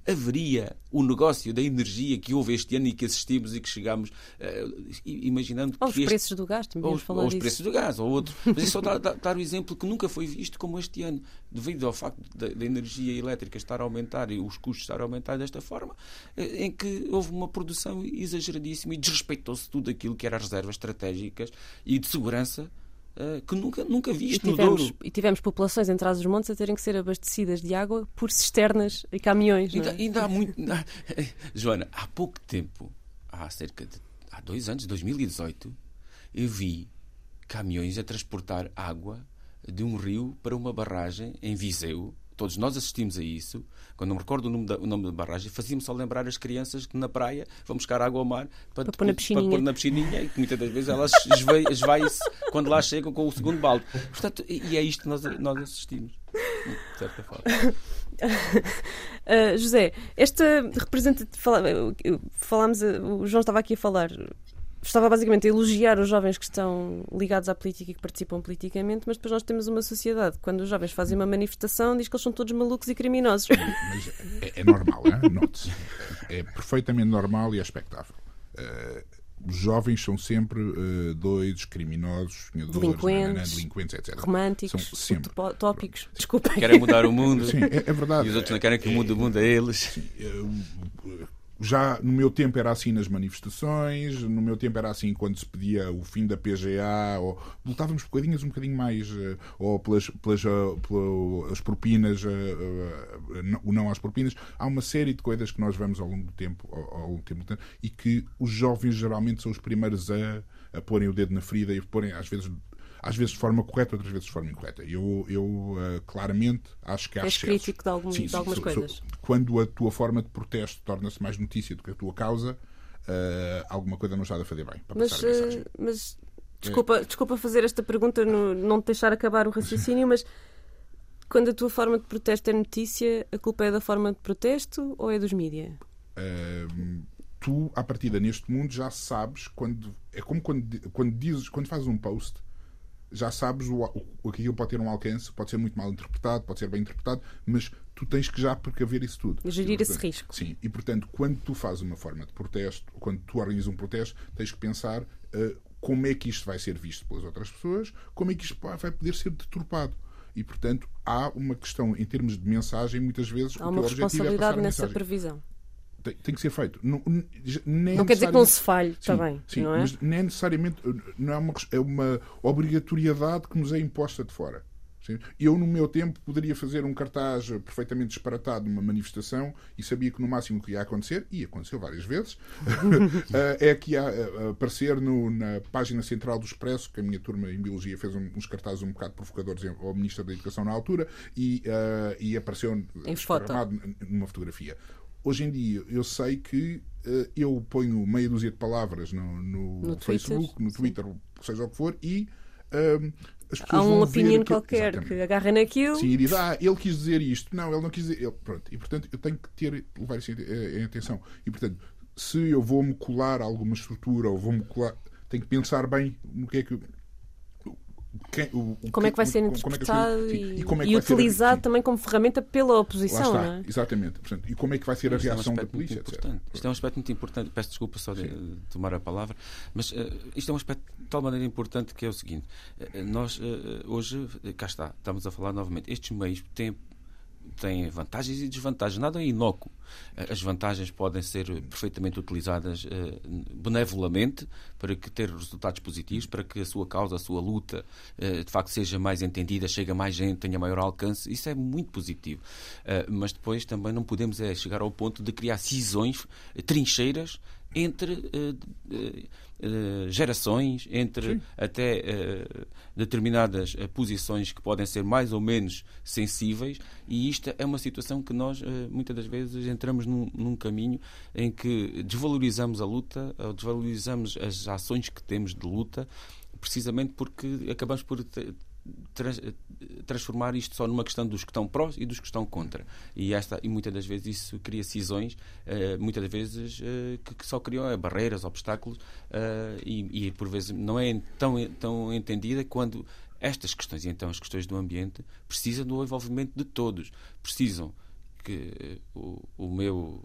haveria o negócio da energia que houve este ano e que assistimos e que chegámos, uh, imaginando ou que. os preços do gás, também ou, falar ou os preços do gás, ou outro. Mas isso só dá, dá, dar o exemplo que nunca foi visto como este ano, devido ao facto da, da, energia elétrica estar a aumentar e os custos estar a aumentar desta forma, eh, em que houve uma produção exageradíssima e desrespeitou-se tudo aquilo que eram as reservas estratégicas e de segurança Uh, que nunca, nunca viste e tivemos, no Douro. E tivemos populações em trás dos montes a terem que ser abastecidas de água por cisternas e caminhões. Ainda, é? ainda há muito. Joana, há pouco tempo, há cerca de há dois anos, 2018, eu vi caminhões a transportar água de um rio para uma barragem em Viseu, todos nós assistimos a isso. Quando não me recordo o nome, da, o nome da barragem, fazíamos só lembrar as crianças que na praia vão buscar água ao mar para, para, pôr, na piscininha. para pôr na piscininha e que muitas das vezes elas esvai-se quando lá chegam com o segundo balde. Portanto, e é isto que nós, nós assistimos, de certa forma. Uh, José, esta representa. Falámos, o João estava aqui a falar estava basicamente a elogiar os jovens que estão ligados à política e que participam politicamente, mas depois nós temos uma sociedade que, quando os jovens fazem uma manifestação, diz que eles são todos malucos e criminosos. Mas é, é normal, é? note-se. É perfeitamente normal e é expectável. Uh, os jovens são sempre uh, doidos, criminosos, delinquentes, delinquentes, etc. Românticos, são sempre. tópicos. Desculpem. Querem mudar o mundo. Sim, é, é verdade. E os outros não querem que mude o mundo a eles. Sim, uh, já no meu tempo era assim nas manifestações, no meu tempo era assim quando se pedia o fim da PGA, ou lutávamos por bocadinhos um bocadinho mais, eh, ou pelas, pelas, eh, pelas propinas, eh, o não às propinas. Há uma série de coisas que nós vemos ao longo do tempo, ao, longo do tempo e que os jovens geralmente são os primeiros a, a porem o dedo na ferida e porem, às vezes, às vezes de forma correta, outras vezes de forma incorreta. Eu, eu uh, claramente acho que há És crítico de, algum, sim, de algumas coisas. Sou, quando a tua forma de protesto torna-se mais notícia do que a tua causa, uh, alguma coisa não está a fazer bem. mas, uh, mas desculpa, é. desculpa fazer esta pergunta, no, não te deixar acabar o raciocínio, mas quando a tua forma de protesto é notícia, a culpa é da forma de protesto ou é dos mídias? Uh, tu, à partida, neste mundo, já sabes quando. É como quando, quando dizes, quando fazes um post já sabes o, o, que aquilo pode ter um alcance, pode ser muito mal interpretado, pode ser bem interpretado, mas tu tens que já precaver isso tudo. E gerir e, portanto, esse risco. Sim, e portanto, quando tu fazes uma forma de protesto, quando tu organizas um protesto, tens que pensar uh, como é que isto vai ser visto pelas outras pessoas, como é que isto vai poder ser deturpado. E, portanto, há uma questão em termos de mensagem, muitas vezes. Há uma é responsabilidade é nessa previsão tem, tem, que ser feito. Não, nem não quer dizer que não se falhe sim, também. Sim, não é? mas nem necessariamente. Não é, uma, é uma obrigatoriedade que nos é imposta de fora. Eu, no meu tempo, poderia fazer um cartaz perfeitamente disparatado numa manifestação e sabia que no máximo o que ia acontecer, e aconteceu várias vezes, eh, é que ia eh, aparecer no, na página central do Expresso, que a minha turma em Biologia fez uns cartazes um bocado provocadores ao Ministro da Educação na altura, e, uh, e apareceu em foto. numa fotografia hoje em dia eu sei que uh, eu ponho meia dúzia de palavras no, no, no Facebook, Twitter, no Twitter, sim. seja o que for, e uh, as pessoas Há uma opinião qualquer exatamente. que agarra naquilo. Sim, e diz, ah, ele quis dizer isto. Não, ele não quis dizer. Ele, pronto. E portanto eu tenho que ter, levar isso em, em atenção. E portanto, se eu vou-me colar a alguma estrutura ou vou-me colar, tenho que pensar bem no que é que quem, o, o, como é que vai ser interpretado é e, e, é e utilizado ser, também como ferramenta pela oposição. Lá está, é? exatamente. Portanto, e como é que vai ser a reação é um da polícia? Isto é um aspecto muito importante. Peço desculpa só de Sim. tomar a palavra, mas uh, isto é um aspecto de tal maneira importante que é o seguinte: uh, nós uh, hoje, cá está, estamos a falar novamente, estes meios têm tem vantagens e desvantagens. Nada é inócuo. Eh, as vantagens podem ser perfeitamente utilizadas eh, benevolamente para que ter resultados positivos, para que a sua causa, a sua luta, eh, de facto seja mais entendida, chegue a mais gente, tenha maior alcance. Isso é muito positivo. mas depois também não podemos chegar ao ponto de criar cisões, trincheiras entre uh, uh, gerações, entre Sim. até uh, determinadas posições que podem ser mais ou menos sensíveis, e isto é uma situação que nós muitas das vezes entramos num, num, caminho em que desvalorizamos a luta, desvalorizamos as ações que temos de luta, precisamente porque acabamos por trans, transformar isto só numa questão dos que estão prós e dos que estão contra. E, esta, e muitas das vezes isso cria cisões, uh, muitas das vezes uh, que, que, só criam barreiras, obstáculos, e, e, por vezes não é tão, tão entendida quando estas questões, e então as questões do ambiente, precisam do envolvimento de todos. Precisam que o, o meu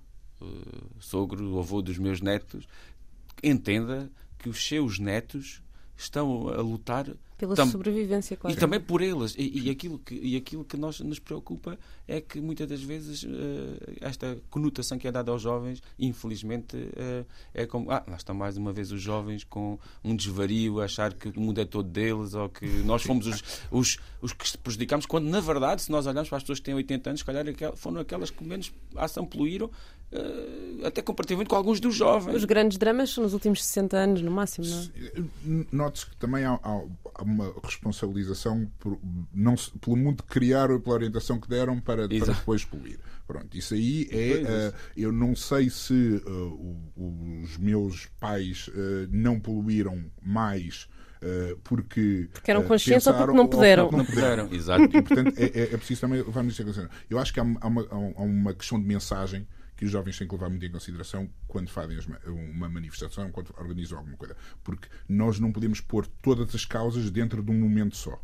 sogro, o avô dos meus netos, entenda que os seus netos estão a lutar pela tam sobrevivência quase. e também por eles e, e, aquilo que e aquilo que nós nos preocupa é que muitas das vezes uh, esta conotação que é dada aos jovens infelizmente uh, é como ah lá estão mais uma vez os jovens com um desvario a achar que o mundo é todo deles ou que nós fomos os, os, os que se prejudicamos quando na verdade se nós olharmos para as pessoas que têm 80 anos se calhar foram aquelas que menos ação poluíram uh, até comparativamente com alguns dos jovens. Os grandes dramas são nos últimos 60 anos, no máximo, não é? Note-se que também há, há, uma responsabilização por, não, pelo mundo que criaram e pela orientação que deram para, para depois poluir. Pronto, isso aí é. Uh, eu não sei se uh, os meus pais não poluíram mais porque, porque eram conscientes ou porque não puderam. Não puderam, exato. E, portanto, é, é, é preciso também levar nisso em consideração. Eu acho que há uma, há uma questão de mensagem que os jovens têm que levar muito em consideração quando fazem uma manifestação, quando organizam alguma coisa. Porque nós não podemos pôr todas as causas dentro de um momento só.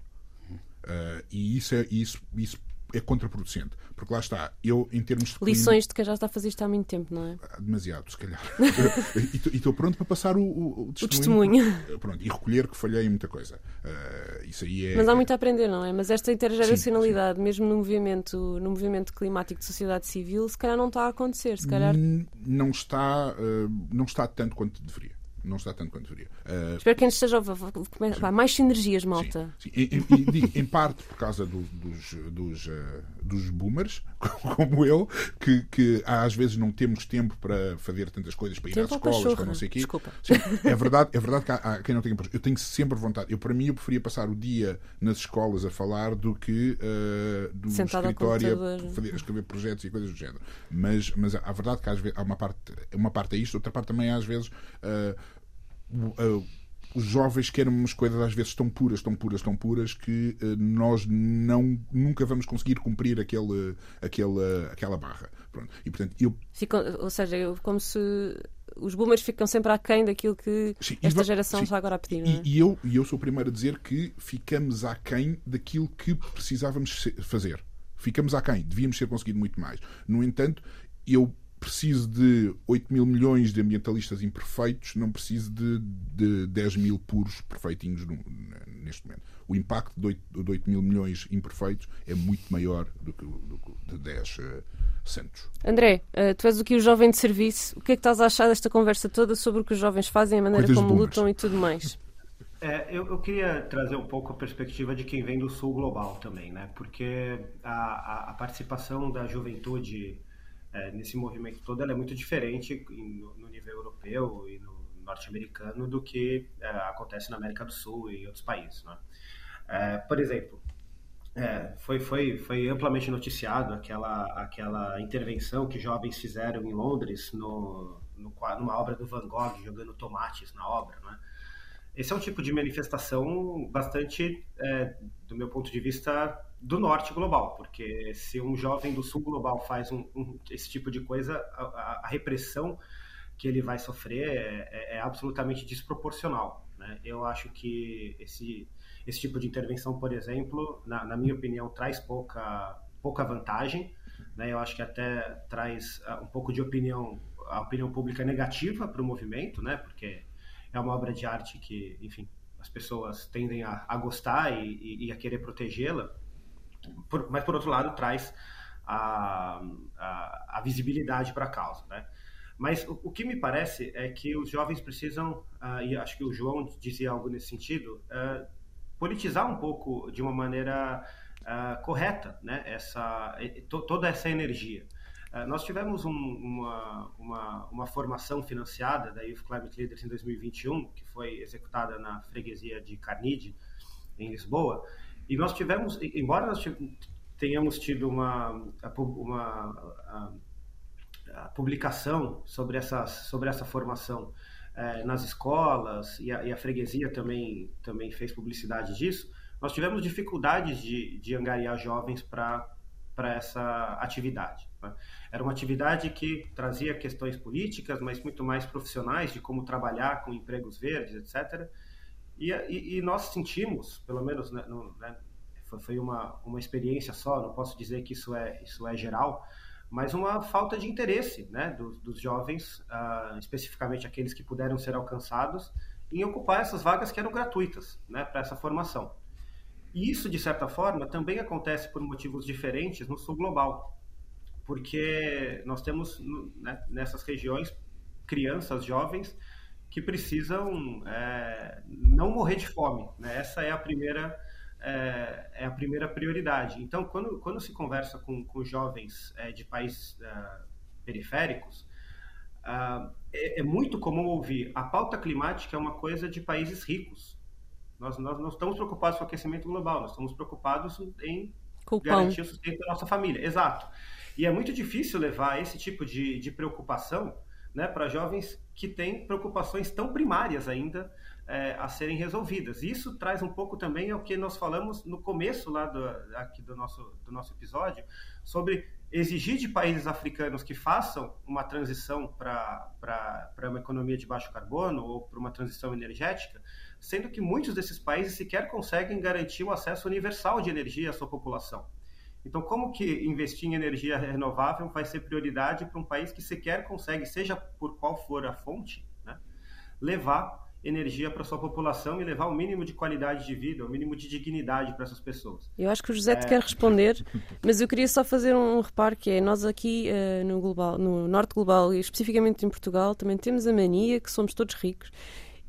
Uh, e isso, é, isso, isso é contraproducente. Porque lá está, eu em termos de. Lições de quem já está a fazer isto há muito tempo, não é? Demasiado, se calhar. e estou pronto para passar o, o, o testemunho. O testemunho. Pronto, e recolher que falhei em muita coisa. Uh, isso aí é. Mas há muito a aprender, não é? Mas esta intergeracionalidade, sim, sim. mesmo no movimento, no movimento climático de sociedade civil, se calhar não está a acontecer. Se calhar... Não está, uh, não está tanto quanto deveria não está tanto quanto deveria. Uh, Espero que ainda esteja vai, mais sinergias, malta. Sim, sim. Em, em, em, parte por causa do, dos, dos, uh, dos boomers, como eu, que, que às vezes não temos tempo para fazer tantas coisas, para ir tempo às escolas, para não sei o quê. Desculpa. Sim, é verdade, é verdade que há, há quem não tenha Eu tenho sempre vontade. Eu, para mim, eu preferia passar o dia nas escolas a falar do que uh, do Sentado escritório a, fazer, a escrever projetos e coisas do género. Mas, mas a verdade que às vezes, há uma parte, uma parte é isto, outra parte também às vezes. Uh, uh, os jovens querem umas coisas às vezes tão puras, tão puras, tão puras que uh, nós não, nunca vamos conseguir cumprir aquele, aquele, aquela barra. Pronto. E, portanto, eu... ou seja, eu, como se os boomers ficam sempre aquém daquilo que sim, esta geração sim, está agora a pedir. E, é? e, eu, e eu sou o primeiro a dizer que ficamos aquém daquilo que precisávamos fazer. Ficamos aquém, devíamos ter conseguido muito mais. No entanto, eu preciso de 8 mil milhões de ambientalistas imperfeitos, não preciso de, de 10 mil puros perfeitinhos no, neste momento. O impacto de 8, de 8, mil milhões imperfeitos é muito maior do que, do que de 10 uh, eh, centos. André, uh, tu és o que o jovem de serviço. O que é que estás a achar desta conversa toda sobre o que os jovens fazem, a maneira Coisas como boomers. lutam e tudo mais? É, eu, eu, queria trazer um pouco a perspectiva de quem vem do sul global também, né? Porque a, a, a participação da juventude é, nesse movimento todo ela é muito diferente no, no nível europeu e no norte-americano do que é, acontece na América do Sul e em outros países. Né? É, por exemplo, é, foi, foi, foi amplamente noticiado aquela, aquela intervenção que jovens fizeram em Londres no, no, numa obra do Van Gogh, jogando tomates na obra. Né? Esse é um tipo de manifestação bastante, é, do meu ponto de vista, do norte global, porque se um jovem do sul global faz um, um, esse tipo de coisa, a, a, repressão que ele vai sofrer é, é, é absolutamente desproporcional. Né? Eu acho que esse, esse tipo de intervenção, por exemplo, na, na minha opinião, traz pouca, pouca vantagem. Né? Eu acho que até traz uh, um pouco de opinião, a opinião pública negativa para o movimento, né? porque é uma obra de arte que, enfim, as pessoas tendem a, a gostar e, e, e a querer protegê-la por, mas por outro lado traz a, a, a visibilidade para a causa, né? Mas o, o, que me parece é que os jovens precisam, uh, e acho que o João dizia algo nesse sentido, uh, politizar um pouco de uma maneira uh, correta, né? Essa, to, toda essa energia. nós tivemos um, uma, uma, uma, formação financiada da Youth Climate Leaders em 2021, que foi executada na freguesia de Carnide, em Lisboa, e nós tivemos, embora nós tenhamos tido uma, uma a, a publicação sobre essa, sobre essa formação é, nas escolas, e a, e a, freguesia também, também fez publicidade disso, nós tivemos dificuldades de, de angariar jovens para essa atividade. Né? Era uma atividade que trazia questões políticas, mas muito mais profissionais de como trabalhar com empregos verdes, etc. E, e, e nós sentimos, pelo menos né, no, né, foi uma, uma experiência só, não posso dizer que isso é, isso é geral, mas uma falta de interesse né, dos, dos jovens, uh, especificamente aqueles que puderam ser alcançados, em ocupar essas vagas que eram gratuitas né, para essa formação. E isso, de certa forma, também acontece por motivos diferentes no sul global, porque nós temos né, nessas regiões crianças, jovens, que precisam é, não morrer de fome. Né? Essa é a primeira é, é, a primeira prioridade. Então, quando, quando se conversa com, com jovens é, de países é, periféricos, ah, é, é, muito comum ouvir a pauta climática é uma coisa de países ricos. Nós, nós não estamos preocupados com o aquecimento global, nós estamos preocupados em garantir o sustento da nossa família. Exato. E é muito difícil levar esse tipo de, de preocupação né, para jovens que têm preocupações tão primárias ainda é, a serem resolvidas. Isso traz um pouco também ao que nós falamos no começo lá do, aqui do nosso, do nosso episódio sobre exigir de países africanos que façam uma transição para uma economia de baixo carbono ou para uma transição energética, sendo que muitos desses países sequer conseguem garantir o acesso universal de energia à sua população. Então, como que investir em energia renovável vai ser prioridade para um país que sequer consegue, seja por qual for a fonte, né, levar energia para sua população e levar o mínimo de qualidade de vida, o mínimo de dignidade para essas pessoas. Eu acho que o José te é... quer responder, mas eu queria só fazer um reparo que é nós aqui uh, no global, no norte global e especificamente em Portugal também temos a mania que somos todos ricos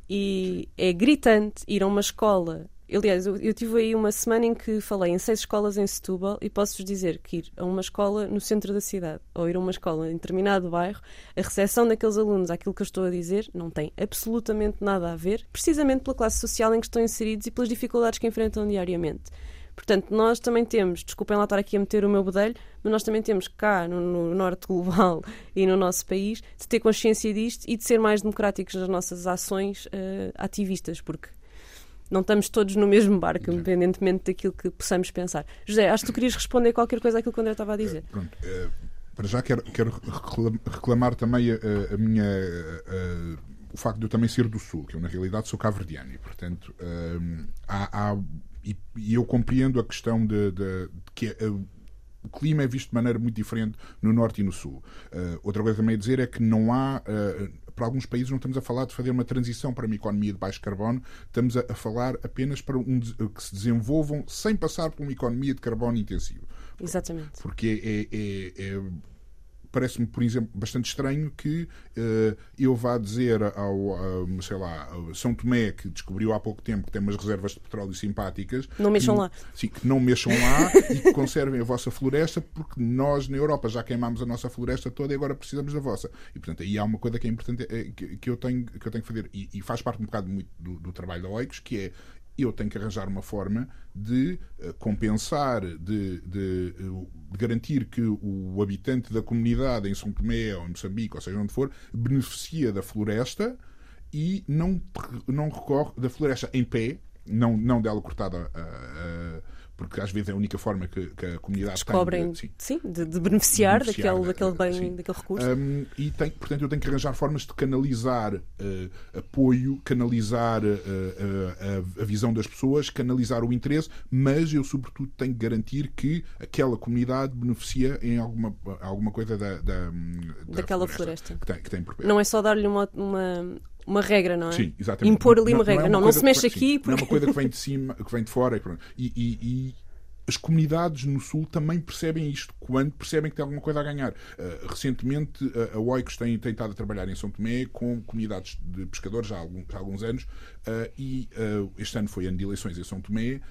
e é gritante ir a uma escola Aliás, eu, eu tive aí uma semana em que falei em seis escolas em Setúbal e posso-vos dizer que ir a uma escola no centro da cidade ou ir a uma escola em determinado bairro, a recepção daqueles alunos àquilo que eu estou a dizer não tem absolutamente nada a ver, precisamente pela classe social em que estão inseridos e pelas dificuldades que enfrentam diariamente. Portanto, nós também temos, desculpem lá estar aqui a meter o meu bedelho, mas nós também temos cá no, no, norte global e no nosso país de ter consciência disto e de ser mais democráticos nas nossas ações uh, ativistas, porque não estamos todos no mesmo barco, independentemente daquilo que possamos pensar. José, acho que tu querias responder qualquer coisa àquilo que o André estava a dizer. Uh, pronto, uh, para já quero, quero reclamar também a, a minha. Uh, o facto de eu também ser do Sul, que eu na realidade sou cabo-verdiano e, portanto, há, há e, e, eu compreendo a questão de, de, de que o clima é visto de maneira muito diferente no Norte e no Sul. Uh, outra coisa também a dizer é que não há, uh, para alguns países, não estamos a falar de fazer uma transição para uma economia de baixo carbono, estamos a, a falar apenas para um, que se desenvolvam sem passar por uma economia de carbono intensivo. Exatamente. Porque é, é, é, é parece-me, por exemplo, bastante estranho que uh, eu vá dizer ao, sei lá, São Tomé, que descobriu há pouco tempo que tem umas reservas de petróleo simpáticas. Não mexam que, lá. Sim, que não mexam lá e que conservem a vossa floresta, porque nós na Europa já queimámos a nossa floresta toda e agora precisamos da vossa. E, portanto, aí há uma coisa que é importante eh, que, que eu, tenho, que eu tenho que fazer, e, e faz parte um bocado muito do, do trabalho da OICOS, que é eu tenho que arranjar uma forma de uh, compensar, de, de, de, garantir que o habitante da comunidade em São Tomé ou em Moçambique, ou seja onde for, beneficia da floresta e não, não recorre da floresta em pé, não, não dela cortada uh, porque às vezes é a única forma que, que a comunidade Descobrem, tem de, sim, de, de, beneficiar, beneficiar daquele, daquele bem, sim. daquele recurso. Um, e tem, portanto, eu tenho que arranjar formas de canalizar uh, apoio, canalizar uh, uh, a, visão das pessoas, canalizar o interesse, mas eu, sobretudo, tenho que garantir que aquela comunidade beneficia em alguma, alguma coisa da, da, da daquela floresta, floresta. Que, tem, que tem Não é só dar-lhe uma, uma uma regra, não é? Sim, exatamente. Impor ali uma regra. Não, é uma não, não se mexe que, aqui. Porque... Não é uma coisa que vem de cima, que vem de fora. E, e, e, as comunidades no Sul também percebem isto, quando percebem que tem alguma coisa a ganhar. Uh, recentemente, uh, a OICOS tem, tem estado a trabalhar em São Tomé com comunidades de pescadores há, algum, há alguns anos, uh, e este ano foi ano de eleições em São Tomé,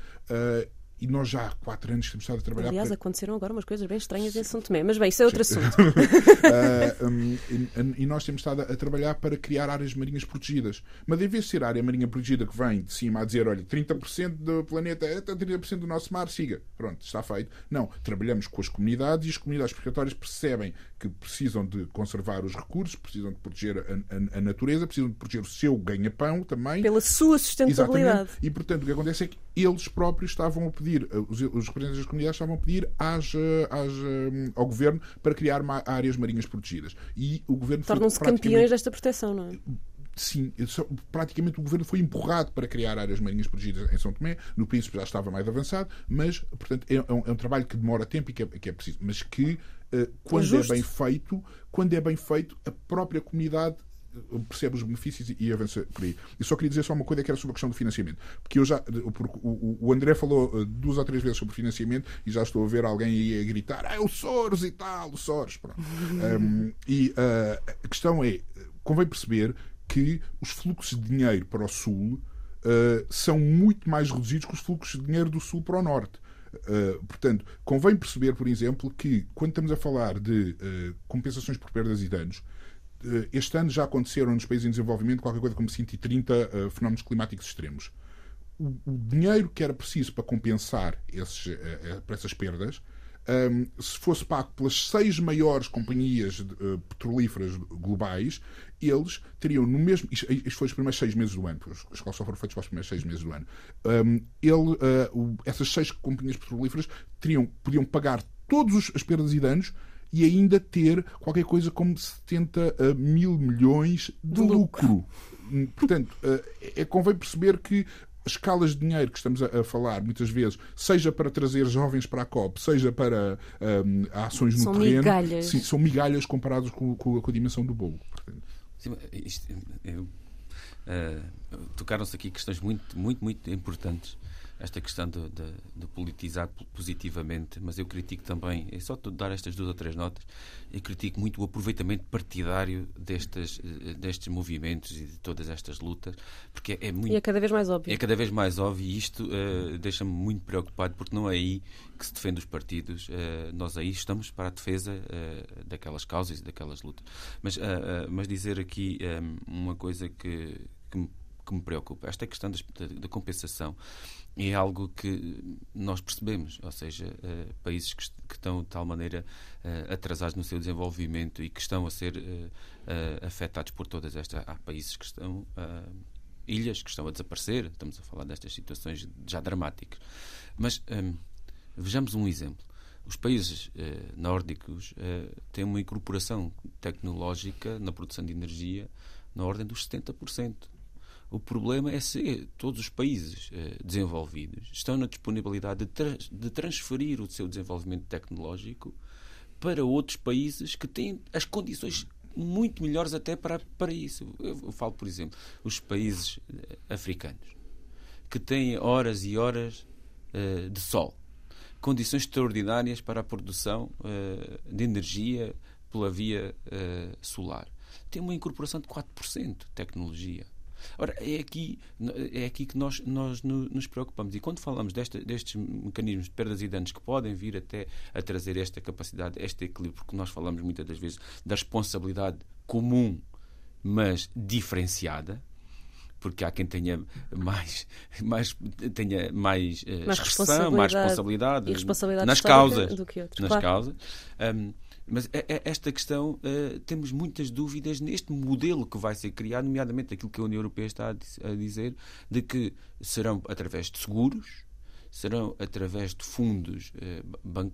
e nós já há quatro anos temos estado a trabalhar. Aliás, para... aconteceram agora umas coisas bem estranhas em São Tomé, mas bem, isso é outro assunto. uh, um, e, e, nós temos estado a, trabalhar para criar áreas marinhas protegidas. Mas em vez de ser a área marinha protegida que vem de cima a dizer, olha, 30% do planeta é 30% do nosso mar, siga. Pronto, está feito. Não, trabalhamos com as comunidades e as comunidades pescatórias percebem que precisam de conservar os recursos, precisam de proteger a, a, a natureza, precisam de proteger o seu ganha-pão também. Pela sua sustentabilidade. Exatamente. E, portanto, o que acontece é que eles próprios estavam a pedir, eh, os, os representantes das comunidades estavam a pedir às, eh, às, eh, ao governo para criar áreas marinhas protegidas. E o governo Tornam-se praticamente... campeões desta proteção, não é? sim, praticamente o governo foi empurrado para criar áreas marinhas protegidas em São Tomé. No Príncipe já estava mais avançado, mas, portanto, é, é, um, é um, trabalho que demora tempo e que é, que é preciso. Mas que, quando é, é bem feito, quando é bem feito, a própria comunidade percebe os benefícios e avança por aí. E só queria dizer só uma coisa que era sobre a questão do financiamento. Porque eu já, porque o, André falou eh, duas ou três vezes sobre financiamento e já estou a ver alguém aí a gritar ah, é o Soros e tal, o Soros. Pronto. um, e uh, a questão é, convém perceber que os fluxos de dinheiro para o Sul uh, são muito mais reduzidos que os fluxos de dinheiro do Sul para o Norte. Uh, portanto, convém perceber, por exemplo, que quando estamos a falar de uh, compensações por perdas e danos, eh, este ano já aconteceram nos países em desenvolvimento qualquer coisa como 130 uh, fenómenos climáticos extremos. O, o, dinheiro que era preciso para compensar esses, uh, para essas perdas, um, se fosse pago pelas seis maiores companhias uh, petrolíferas globais, eles teriam no mesmo. Isto, isto foi os primeiros seis meses do ano, os, os só foram feitos para os primeiros seis meses do ano. Um, ele, o, essas seis companhias petrolíferas teriam, podiam pagar todas as perdas e danos e ainda ter qualquer coisa como 70 uh, mil milhões de lucro. Hum, portanto, uh, é, convém perceber que escalas de dinheiro que estamos a, a, falar, muitas vezes, seja para trazer jovens para a COP, seja para um, ações no são terreno, migalhas. Sim, são migalhas comparadas com, com, com a dimensão do bolo. Sim, isto, eu, uh, tocaram-se aqui questões muito, muito, muito importantes esta questão de, de, de, politizar positivamente, mas eu critico também, é só dar estas duas ou três notas, eu critico muito o aproveitamento partidário destes, eh, destes movimentos e de todas estas lutas, porque é muito... E é cada vez mais óbvio. É cada vez mais óbvio e isto uh, deixa-me muito preocupado, porque não é aí que se defende os partidos, uh, nós aí estamos para a defesa uh, daquelas causas e daquelas lutas. Mas, mas dizer aqui um, uma coisa que, que me que me preocupa. Esta questão da, compensação é algo que nós percebemos, ou seja, uh, países que, que, estão de tal maneira uh, atrasados no seu desenvolvimento e que estão a ser uh, afetados por todas estas. Há países que estão. ilhas que estão a desaparecer, estamos a falar destas situações já dramáticas. Mas um, vejamos um exemplo. Os países nórdicos têm uma incorporação tecnológica na produção de energia na ordem dos 70%. O problema é se todos os países eh, desenvolvidos estão na disponibilidade de, tra de, transferir o seu desenvolvimento tecnológico para outros países que têm as condições muito melhores até para, para isso. Eu, falo, por exemplo, os países eh, africanos, que têm horas e horas eh, de sol, condições extraordinárias para a produção de energia pela via solar. Tem uma incorporação de 4% de tecnologia. Ora, é aqui, é aqui que nós, nós nos preocupamos. E quando falamos desta, destes mecanismos de perdas e danos que podem vir até a trazer esta capacidade, este equilíbrio, porque nós falamos muitas das vezes da responsabilidade comum, mas diferenciada, porque há quem tenha mais, mais, tenha mais, uh, mais expressão, mais responsabilidade, responsabilidade nas causas. Do que outros, nas claro. causas. Um, mas é, é, esta questão, uh, temos muitas dúvidas neste modelo que vai ser criado, nomeadamente aquilo que a União Europeia está a dizer, de que serão através de seguros, serão através de fundos, eh,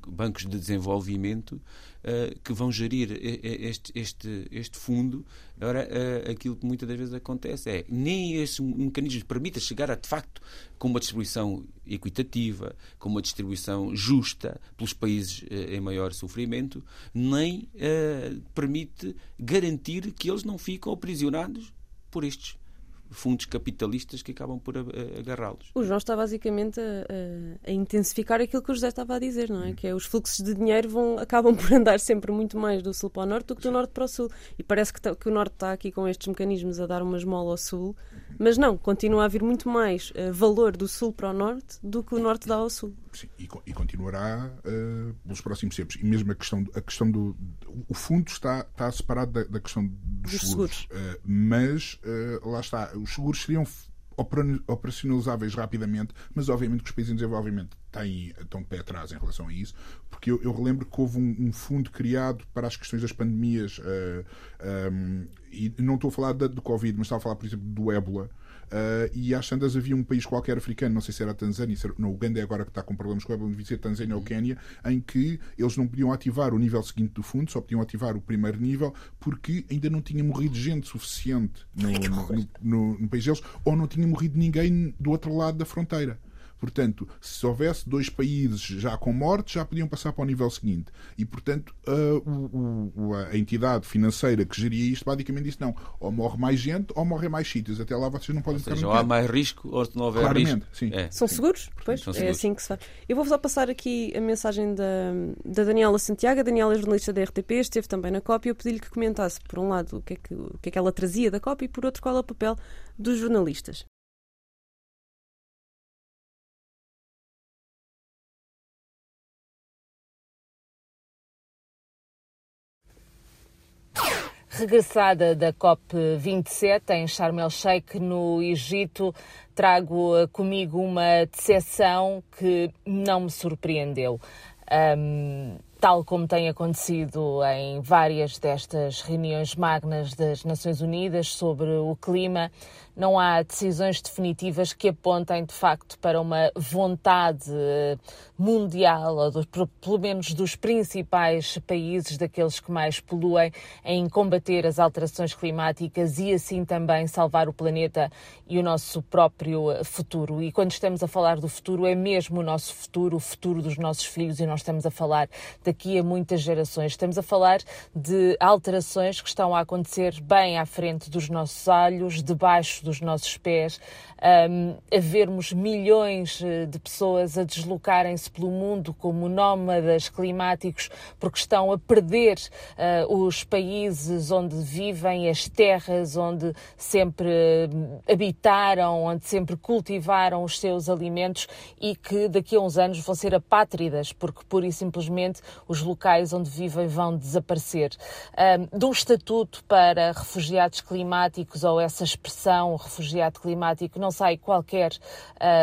bancos de desenvolvimento, eh, que vão gerir este, este, este fundo. Ora, eh, aquilo que muitas das vezes acontece é nem esses mecanismos permitem chegar a, de facto, com uma distribuição equitativa, com uma distribuição justa pelos países em maior sofrimento, nem permite garantir que eles não ficam aprisionados por estes fundos capitalistas que acabam por agarrá-los. O João está basicamente a, a, intensificar aquilo que o José estava a dizer, não é? Que é os fluxos de dinheiro vão, acabam por andar sempre muito mais do sul para o norte do que do norte para o sul. E parece que, tá, que o norte está aqui com estes mecanismos a dar uma esmola ao sul, mas não, continua a haver muito mais uh, valor do sul para o norte do que o norte dá ao sul. Sim, e, e continuará uh, pelos próximos tempos. E mesmo a questão, a questão do. O fundo está, está separado da, da questão dos, dos seguros. seguros. Uh, mas lá está, os seguros seriam operacionalizáveis rapidamente, mas obviamente que os países em desenvolvimento têm, estão de pé atrás em relação a isso, porque eu, eu relembro que houve um, um, fundo criado para as questões das pandemias, uh, um, ehm, e não estou a falar do Covid, mas estava a falar, por exemplo, do ébola, Uh, e às tantas havia um país qualquer africano, não sei se era a Tanzânia, se era, não, Uganda é agora que está com problemas com o Ebola, devia ser Tanzânia ou Quénia, em que eles não podiam ativar o nível seguinte do fundo, só podiam ativar o primeiro nível, porque ainda não tinha morrido gente suficiente no, no, no, no país deles, ou não tinha morrido ninguém do outro lado da fronteira. Portanto, se houvesse dois países já com morte, já podiam passar para o nível seguinte. E, portanto, a, a entidade financeira que geria isto basicamente disse: não, ou morre mais gente ou morrem mais sítios. Até lá vocês não podem ou seja, ou há mais risco ou se não houver Claramente, risco. Sim. É. São seguros? Pois, São é seguros. assim que se faz. Eu vou só passar aqui a mensagem da, da Daniela Santiago. A Daniela é jornalista da RTP, esteve também na cópia. Eu pedi-lhe que comentasse, por um lado, o que, é que, o que é que ela trazia da cópia e, por outro, qual é o papel dos jornalistas. Regressada da COP27 em Sharm el-Sheikh, no Egito, trago eh, comigo uma decepção que não me surpreendeu. Um, tal como tem acontecido em várias destas reuniões magnas das Nações Unidas sobre o clima, não há decisões definitivas que apontem de facto para uma vontade mundial, ou pelo menos dos principais países, daqueles que mais poluem, em combater as alterações climáticas e assim também salvar o planeta e o nosso próprio futuro. E quando estamos a falar do futuro, é mesmo o nosso futuro, o futuro dos nossos filhos, e nós estamos a falar daqui a muitas gerações. Estamos a falar de alterações que estão a acontecer bem à frente dos nossos olhos, debaixo dos nossos pés, um, a vermos milhões eh, de pessoas a deslocarem-se pelo mundo como nómadas climáticos porque estão a perder uh, os países onde vivem, as terras onde sempre habitaram, onde sempre cultivaram os seus alimentos e que daqui a uns anos vão ser apátridas porque pura e simplesmente os locais onde vivem vão desaparecer. Um, estatuto para refugiados climáticos ou essa expressão refugiado climático não sai qualquer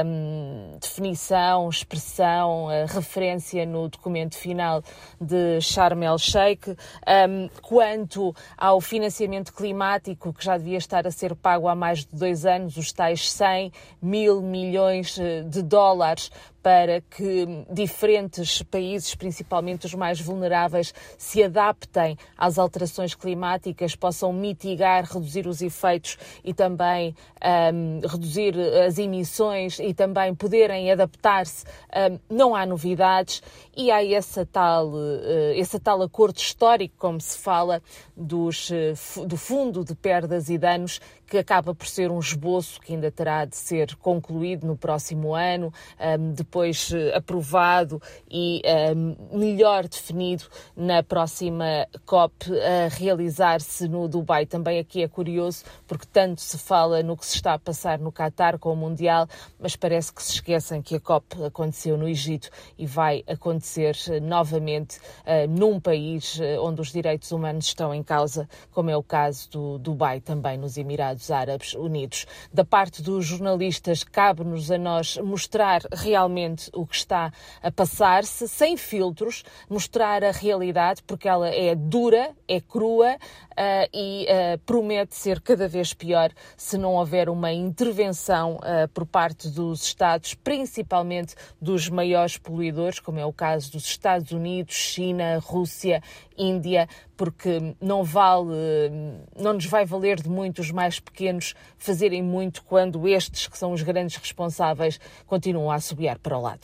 um, definição, expressão, uh, referência no documento final de Sharm el-Sheikh. Um, quanto ao financiamento climático, que já devia estar a ser pago há mais de dois anos, os tais 100 mil milhões eh, de dólares para que diferentes países, principalmente os mais vulneráveis, se adaptem às alterações climáticas, possam mitigar, reduzir os efeitos e também um, reduzir as emissões e também poderem adaptar-se. Um, não há novidades e há essa tal, uh, esse tal acordo histórico, como se fala, dos, uh, do Fundo de Perdas e Danos, que acaba por ser um esboço que ainda terá de ser concluído no próximo ano, depois uh, aprovado e melhor definido na próxima COP a realizar-se no Dubai. Também aqui é curioso, porque tanto se fala no que se está a passar no Qatar com o Mundial, mas parece que se esquecem que a COP aconteceu no Egito e vai acontecer uh, novamente uh, num país onde os direitos humanos estão em causa, como é o caso do Dubai, também nos Emirados Emirados Árabes Unidos. Da parte dos jornalistas, cabe-nos a nós mostrar realmente o que está a passar-se, sem filtros, mostrar a realidade, porque ela é dura, é crua uh, e uh, promete ser cada vez pior se não houver uma intervenção uh, por parte dos Estados, principalmente dos maiores poluidores, como é o caso dos Estados Unidos, China, Rússia, Índia, porque não vale, não nos vai valer de muito os mais pequenos fazerem muito quando estes, que são os grandes responsáveis, continuam a assobiar para o lado.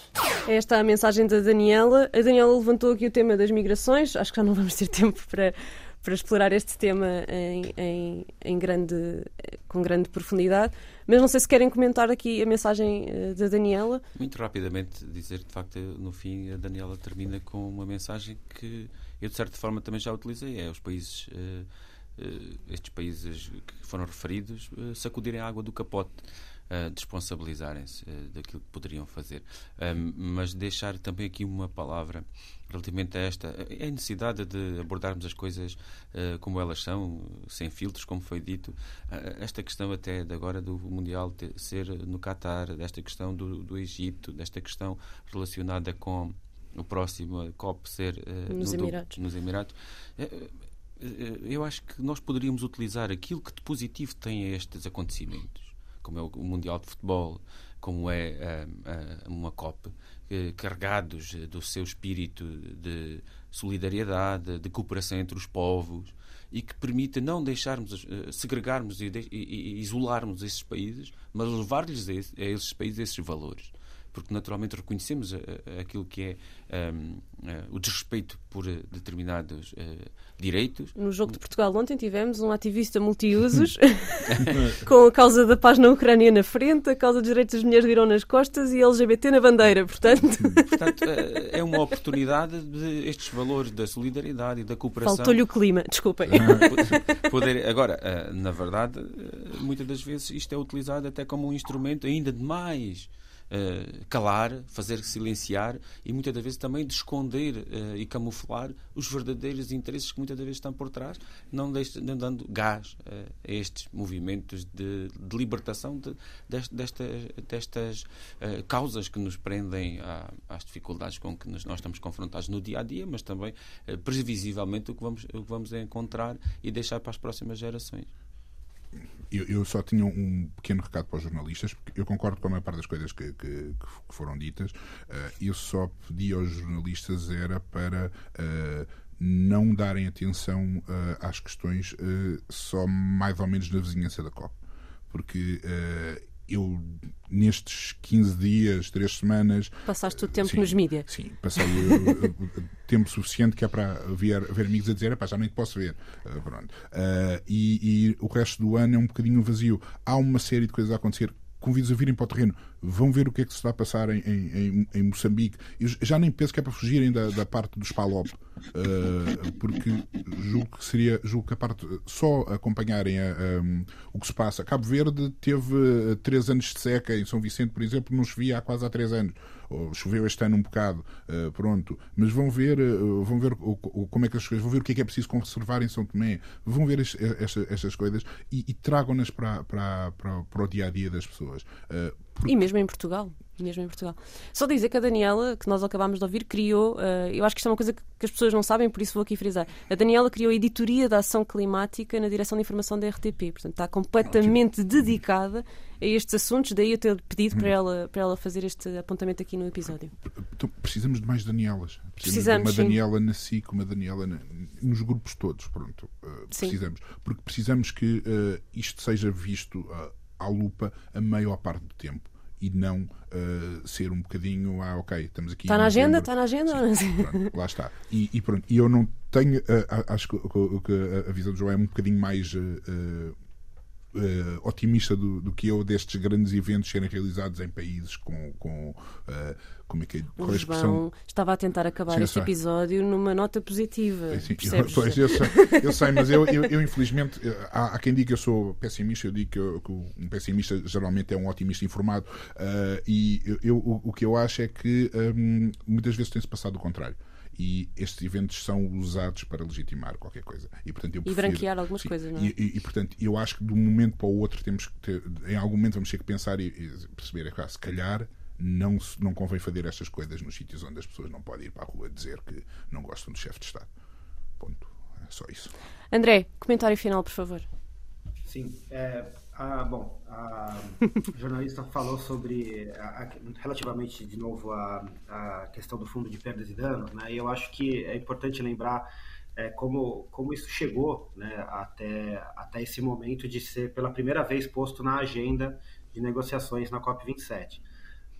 Esta é a mensagem da Daniela. A Daniela levantou aqui o tema das migrações. Acho que já não vamos ter tempo para para explorar este tema em, em, em, grande, com grande profundidade. Mas não sei se querem comentar aqui a mensagem uh, da Daniela. Muito rapidamente dizer, de facto, no fim, a Daniela termina com uma mensagem que eu, de certa forma, também já utilizei. É os países, uh, uh, estes países que foram referidos, sacudirem a água do capote uh, responsabilizarem-se uh, daquilo que poderiam fazer. Um, mas deixar também aqui uma palavra relativamente a esta é a necessidade de abordarmos as coisas uh, como elas são, sem filtros, como foi dito. Esta questão até de agora do Mundial ter, ser no Qatar, desta questão do, do Egito, desta questão relacionada com o próximo COP ser uh, nos, no, Emirados. nos Emirados. Eu acho que nós poderíamos utilizar aquilo que de positivo tem a estes acontecimentos como é o Mundial de Futebol, como é uh, uh, uma COP, carregados do seu espírito de solidariedade, de cooperação entre os povos e que permita não deixarmos, eh, segregarmos e isolarmos esses países, mas levar-lhes a, a esses países esses valores porque naturalmente reconhecemos eh, eh, aquilo que é um, ehm, o desrespeito por determinados uh, direitos. No jogo de Portugal ontem tivemos um ativista multiusos com a causa da paz na Ucrânia na frente, a causa dos direitos das mulheres viram nas costas e LGBT na bandeira, portanto... portanto, é uma oportunidade de estes valores da solidariedade e da cooperação... Faltou-lhe o clima, desculpem. Poder, agora, na verdade, muitas das vezes isto é utilizado até como um instrumento ainda de mais uh, calar, fazer silenciar e muitas das vezes também de esconder uh, e camuflar os verdadeiros interesses que muitas das vezes estão por trás, não, deixe, não dando gás uh, a estes movimentos de, de libertação de, deste, desta, destas causas que nos prendem à, às dificuldades com que nós estamos confrontados no dia a dia, mas também previsivelmente o que vamos, o que vamos encontrar e deixar para as próximas gerações eu, eu, só tinha um pequeno recado para os jornalistas, porque eu concordo com a maior parte das coisas que, que, que foram ditas. Uh, eu só pedi aos jornalistas era para uh, não darem atenção uh, às questões só mais ou menos na vizinhança da COP. Porque eu nestes 15 dias, 3 semanas. Passaste o tempo sim, nos mídias. Sim, passei tempo suficiente que é para ver, ver amigos a dizer, já nem te posso ver. Uh, pronto. Uh, e, e, o resto do ano é um bocadinho vazio. Há uma série de coisas a acontecer convido-os a virem para o terreno, vão ver o que é que se está a passar em, em, em Moçambique. Eu já nem penso que é para fugirem da, da parte dos Palop, uh, porque julgo que seria, julgo que a parte, só acompanharem a, um, o que se passa. Cabo Verde teve três anos de seca, em São Vicente, por exemplo, não chovia há quase há três anos choveu este ano um bocado, uh, pronto, mas vão ver, uh, vão ver o, o, como é que as coisas, vão ver o que é que é preciso conservar em São Tomé, vão ver estas coisas e, e tragam-nas para, para, para, para, o dia a dia das pessoas. Uh, porque... E mesmo em Portugal mesmo em Portugal. Só dizer que a Daniela, que nós acabámos de ouvir, criou, eu acho que isto é uma coisa que, que, as pessoas não sabem, por isso vou aqui frisar. A Daniela criou a editoria da ação climática na direção de informação da RTP, portanto está completamente dedicada a estes assuntos, daí eu ter pedido para, ela, para ela fazer este apontamento aqui no episódio. Então, precisamos de mais Danielas. Precisamos, precisamos de uma Daniela na SIC, uma Daniela na, nos grupos todos, pronto. Uh, precisamos. Porque precisamos que uh, isto seja visto à lupa a maior parte do tempo e não uh, ser um bocadinho, ah, ok, estamos aqui. Está na agenda? Está na agenda? Sim, pronto, lá está. E, e, pronto, e eu não tenho, uh, acho que, que, a visão do João é um bocadinho mais. Uh, uh, otimista do, do, que eu destes grandes eventos serem realizados em países com. com uh, como é que é? O João estava a tentar acabar Sim, este episódio numa nota positiva. Sim, eu, pois, eu, sei, eu sei, mas eu, eu, eu infelizmente, há, há, quem diga que eu sou pessimista, eu digo que, eu, que um pessimista geralmente é um otimista informado, uh, e eu, o, o, que eu acho é que um, muitas vezes tem-se passado o contrário e estes eventos são usados para legitimar qualquer coisa. E, portanto, eu prefiro, e branquear algumas sim, coisas, não é? E, e, e, portanto, eu acho que de um momento para o outro temos que ter, em algum momento vamos ter que pensar e, e perceber, é que se calhar não, não convém fazer estas coisas nos sítios onde as pessoas não podem ir para a rua dizer que não gostam do chefe de Estado. Ponto. É só isso. André, comentário final, por favor. Sim. É, ah, bom, a jornalista falou sobre, a, a, relativamente de novo, a, a, questão do fundo de perdas e danos, né? E eu acho que é importante lembrar é, como, como isso chegou né, até, até esse momento de ser pela primeira vez posto na agenda de negociações na COP27.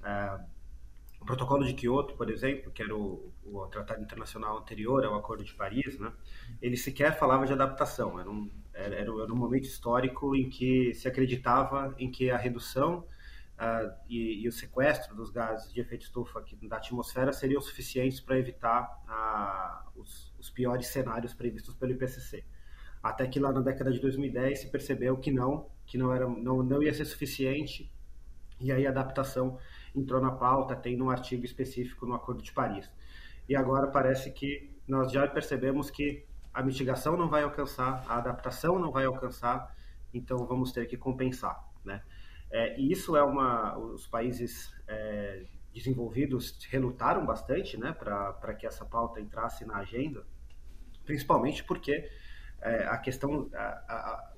É, O protocolo de Kyoto, por exemplo, que era o, o tratado internacional anterior ao Acordo de Paris, né, ele sequer falava de adaptação. Era um, era, era um momento histórico em que se acreditava em que a redução uh, e, e, o sequestro dos gases de efeito estufa da atmosfera seriam suficientes para evitar uh, os, os, piores cenários previstos pelo IPCC. Até que lá na década de 2010 se percebeu que não, que não, era, não, não ia ser suficiente, e aí a adaptação entrou na pauta, tem um artigo específico no Acordo de Paris. E agora parece que nós já percebemos que a mitigação não vai alcançar, a adaptação não vai alcançar, então vamos ter que compensar, né? É, e isso é uma. Os países é, desenvolvidos relutaram bastante né, para que essa pauta entrasse na agenda, principalmente porque é, a questão. A, a,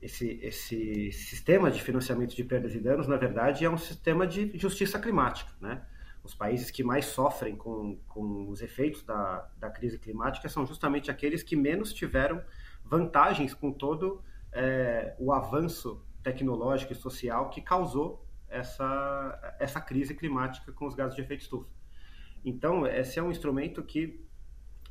esse, esse sistema de financiamento de perdas e danos, na verdade, é um sistema de justiça climática. Né? Os países que mais sofrem com, com os efeitos da, da crise climática são justamente aqueles que menos tiveram vantagens com todo é, o avanço tecnológico e social que causou essa, essa crise climática com os gases de efeito estufa. Então, esse é um instrumento que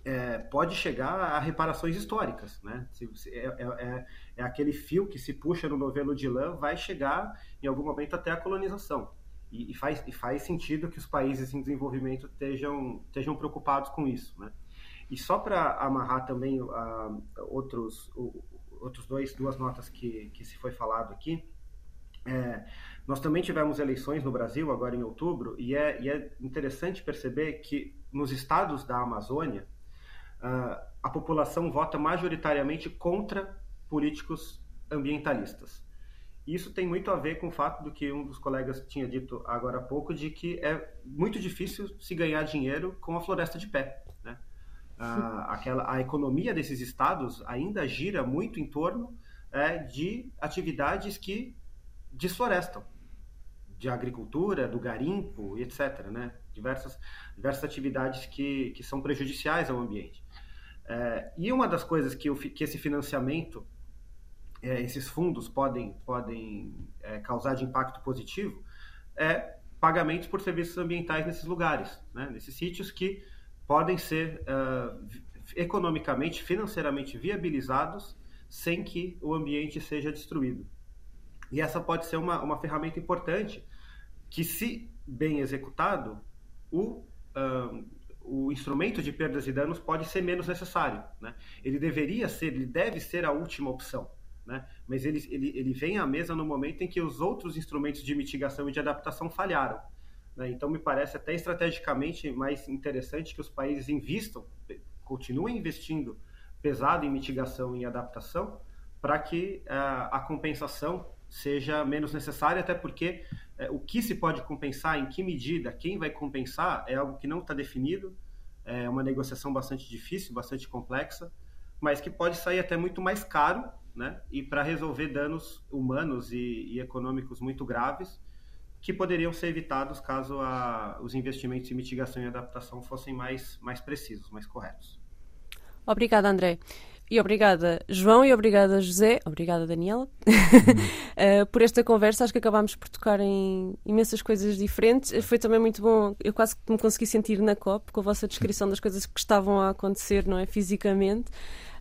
é, pode chegar a reparações históricas. Né? Se, se, é, é, aquele fio que se puxa no novelo de lã, vai chegar em algum momento até a colonização. E, e, faz, e faz sentido que os países em desenvolvimento estejam, estejam preocupados com isso. Né? E só para amarrar também uh, outros, outros dois, duas notas que, que se foi falado aqui. É, nós também tivemos eleições no Brasil agora em outubro e é, e é interessante perceber que nos estados da Amazônia uh, a população vota majoritariamente contra políticos ambientalistas. Isso tem muito a ver com o fato do que um dos colegas tinha dito agora há pouco, de que é muito difícil se ganhar dinheiro com a floresta de pé a, aquela, a economia desses estados ainda gira muito em torno é, de atividades que desflorestam, de agricultura, do garimpo e etc. Né? Diversas, diversas atividades que, que são prejudiciais ao ambiente. É, e uma das coisas que, que esse financiamento, é, esses fundos podem, podem é, causar de impacto positivo é pagamentos por serviços ambientais nesses lugares, né? nesses sítios que podem ser uh, economicamente, financeiramente viabilizados sem que o ambiente seja destruído. E essa pode ser uma, uma ferramenta importante que, se bem executado, o, uh, o instrumento de perdas e danos pode ser menos necessário. Né? Ele deveria ser, ele deve ser a última opção. Né? Mas ele, ele, ele vem à mesa no momento em que os outros instrumentos de mitigação e de adaptação falharam. Né? Então, me parece até estrategicamente mais interessante que os países invistam, continuem investindo pesado em mitigação e adaptação, para que uh, a compensação seja menos necessária, até porque uh, o que se pode compensar, em que medida, quem vai compensar, é algo que não está definido, é uma negociação bastante difícil, bastante complexa, mas que pode sair até muito mais caro, né? E para resolver danos humanos e, e econômicos muito graves, que poderiam ser evitados caso a, os investimentos em mitigação e adaptação fossem mais, mais precisos, mais corretos. Obrigada, André. E obrigada, João, e obrigada, José, obrigada, Daniela, uh, por esta conversa. Acho que acabámos por tocar em imensas coisas diferentes. Foi também muito bom, eu quase que me consegui sentir na COP com a vossa descrição das coisas que estavam a acontecer, não é? Fisicamente.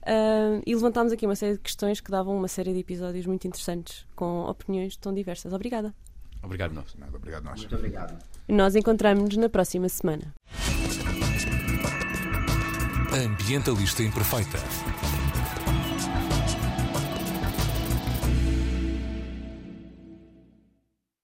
Uh, e levantámos aqui uma série de questões que davam uma série de episódios muito interessantes, com opiniões tão diversas. Obrigada. Obrigado, nós. Nada, obrigado, nós. Muito obrigado. Nós encontramos-nos na próxima semana. Ambientalista Imperfeita.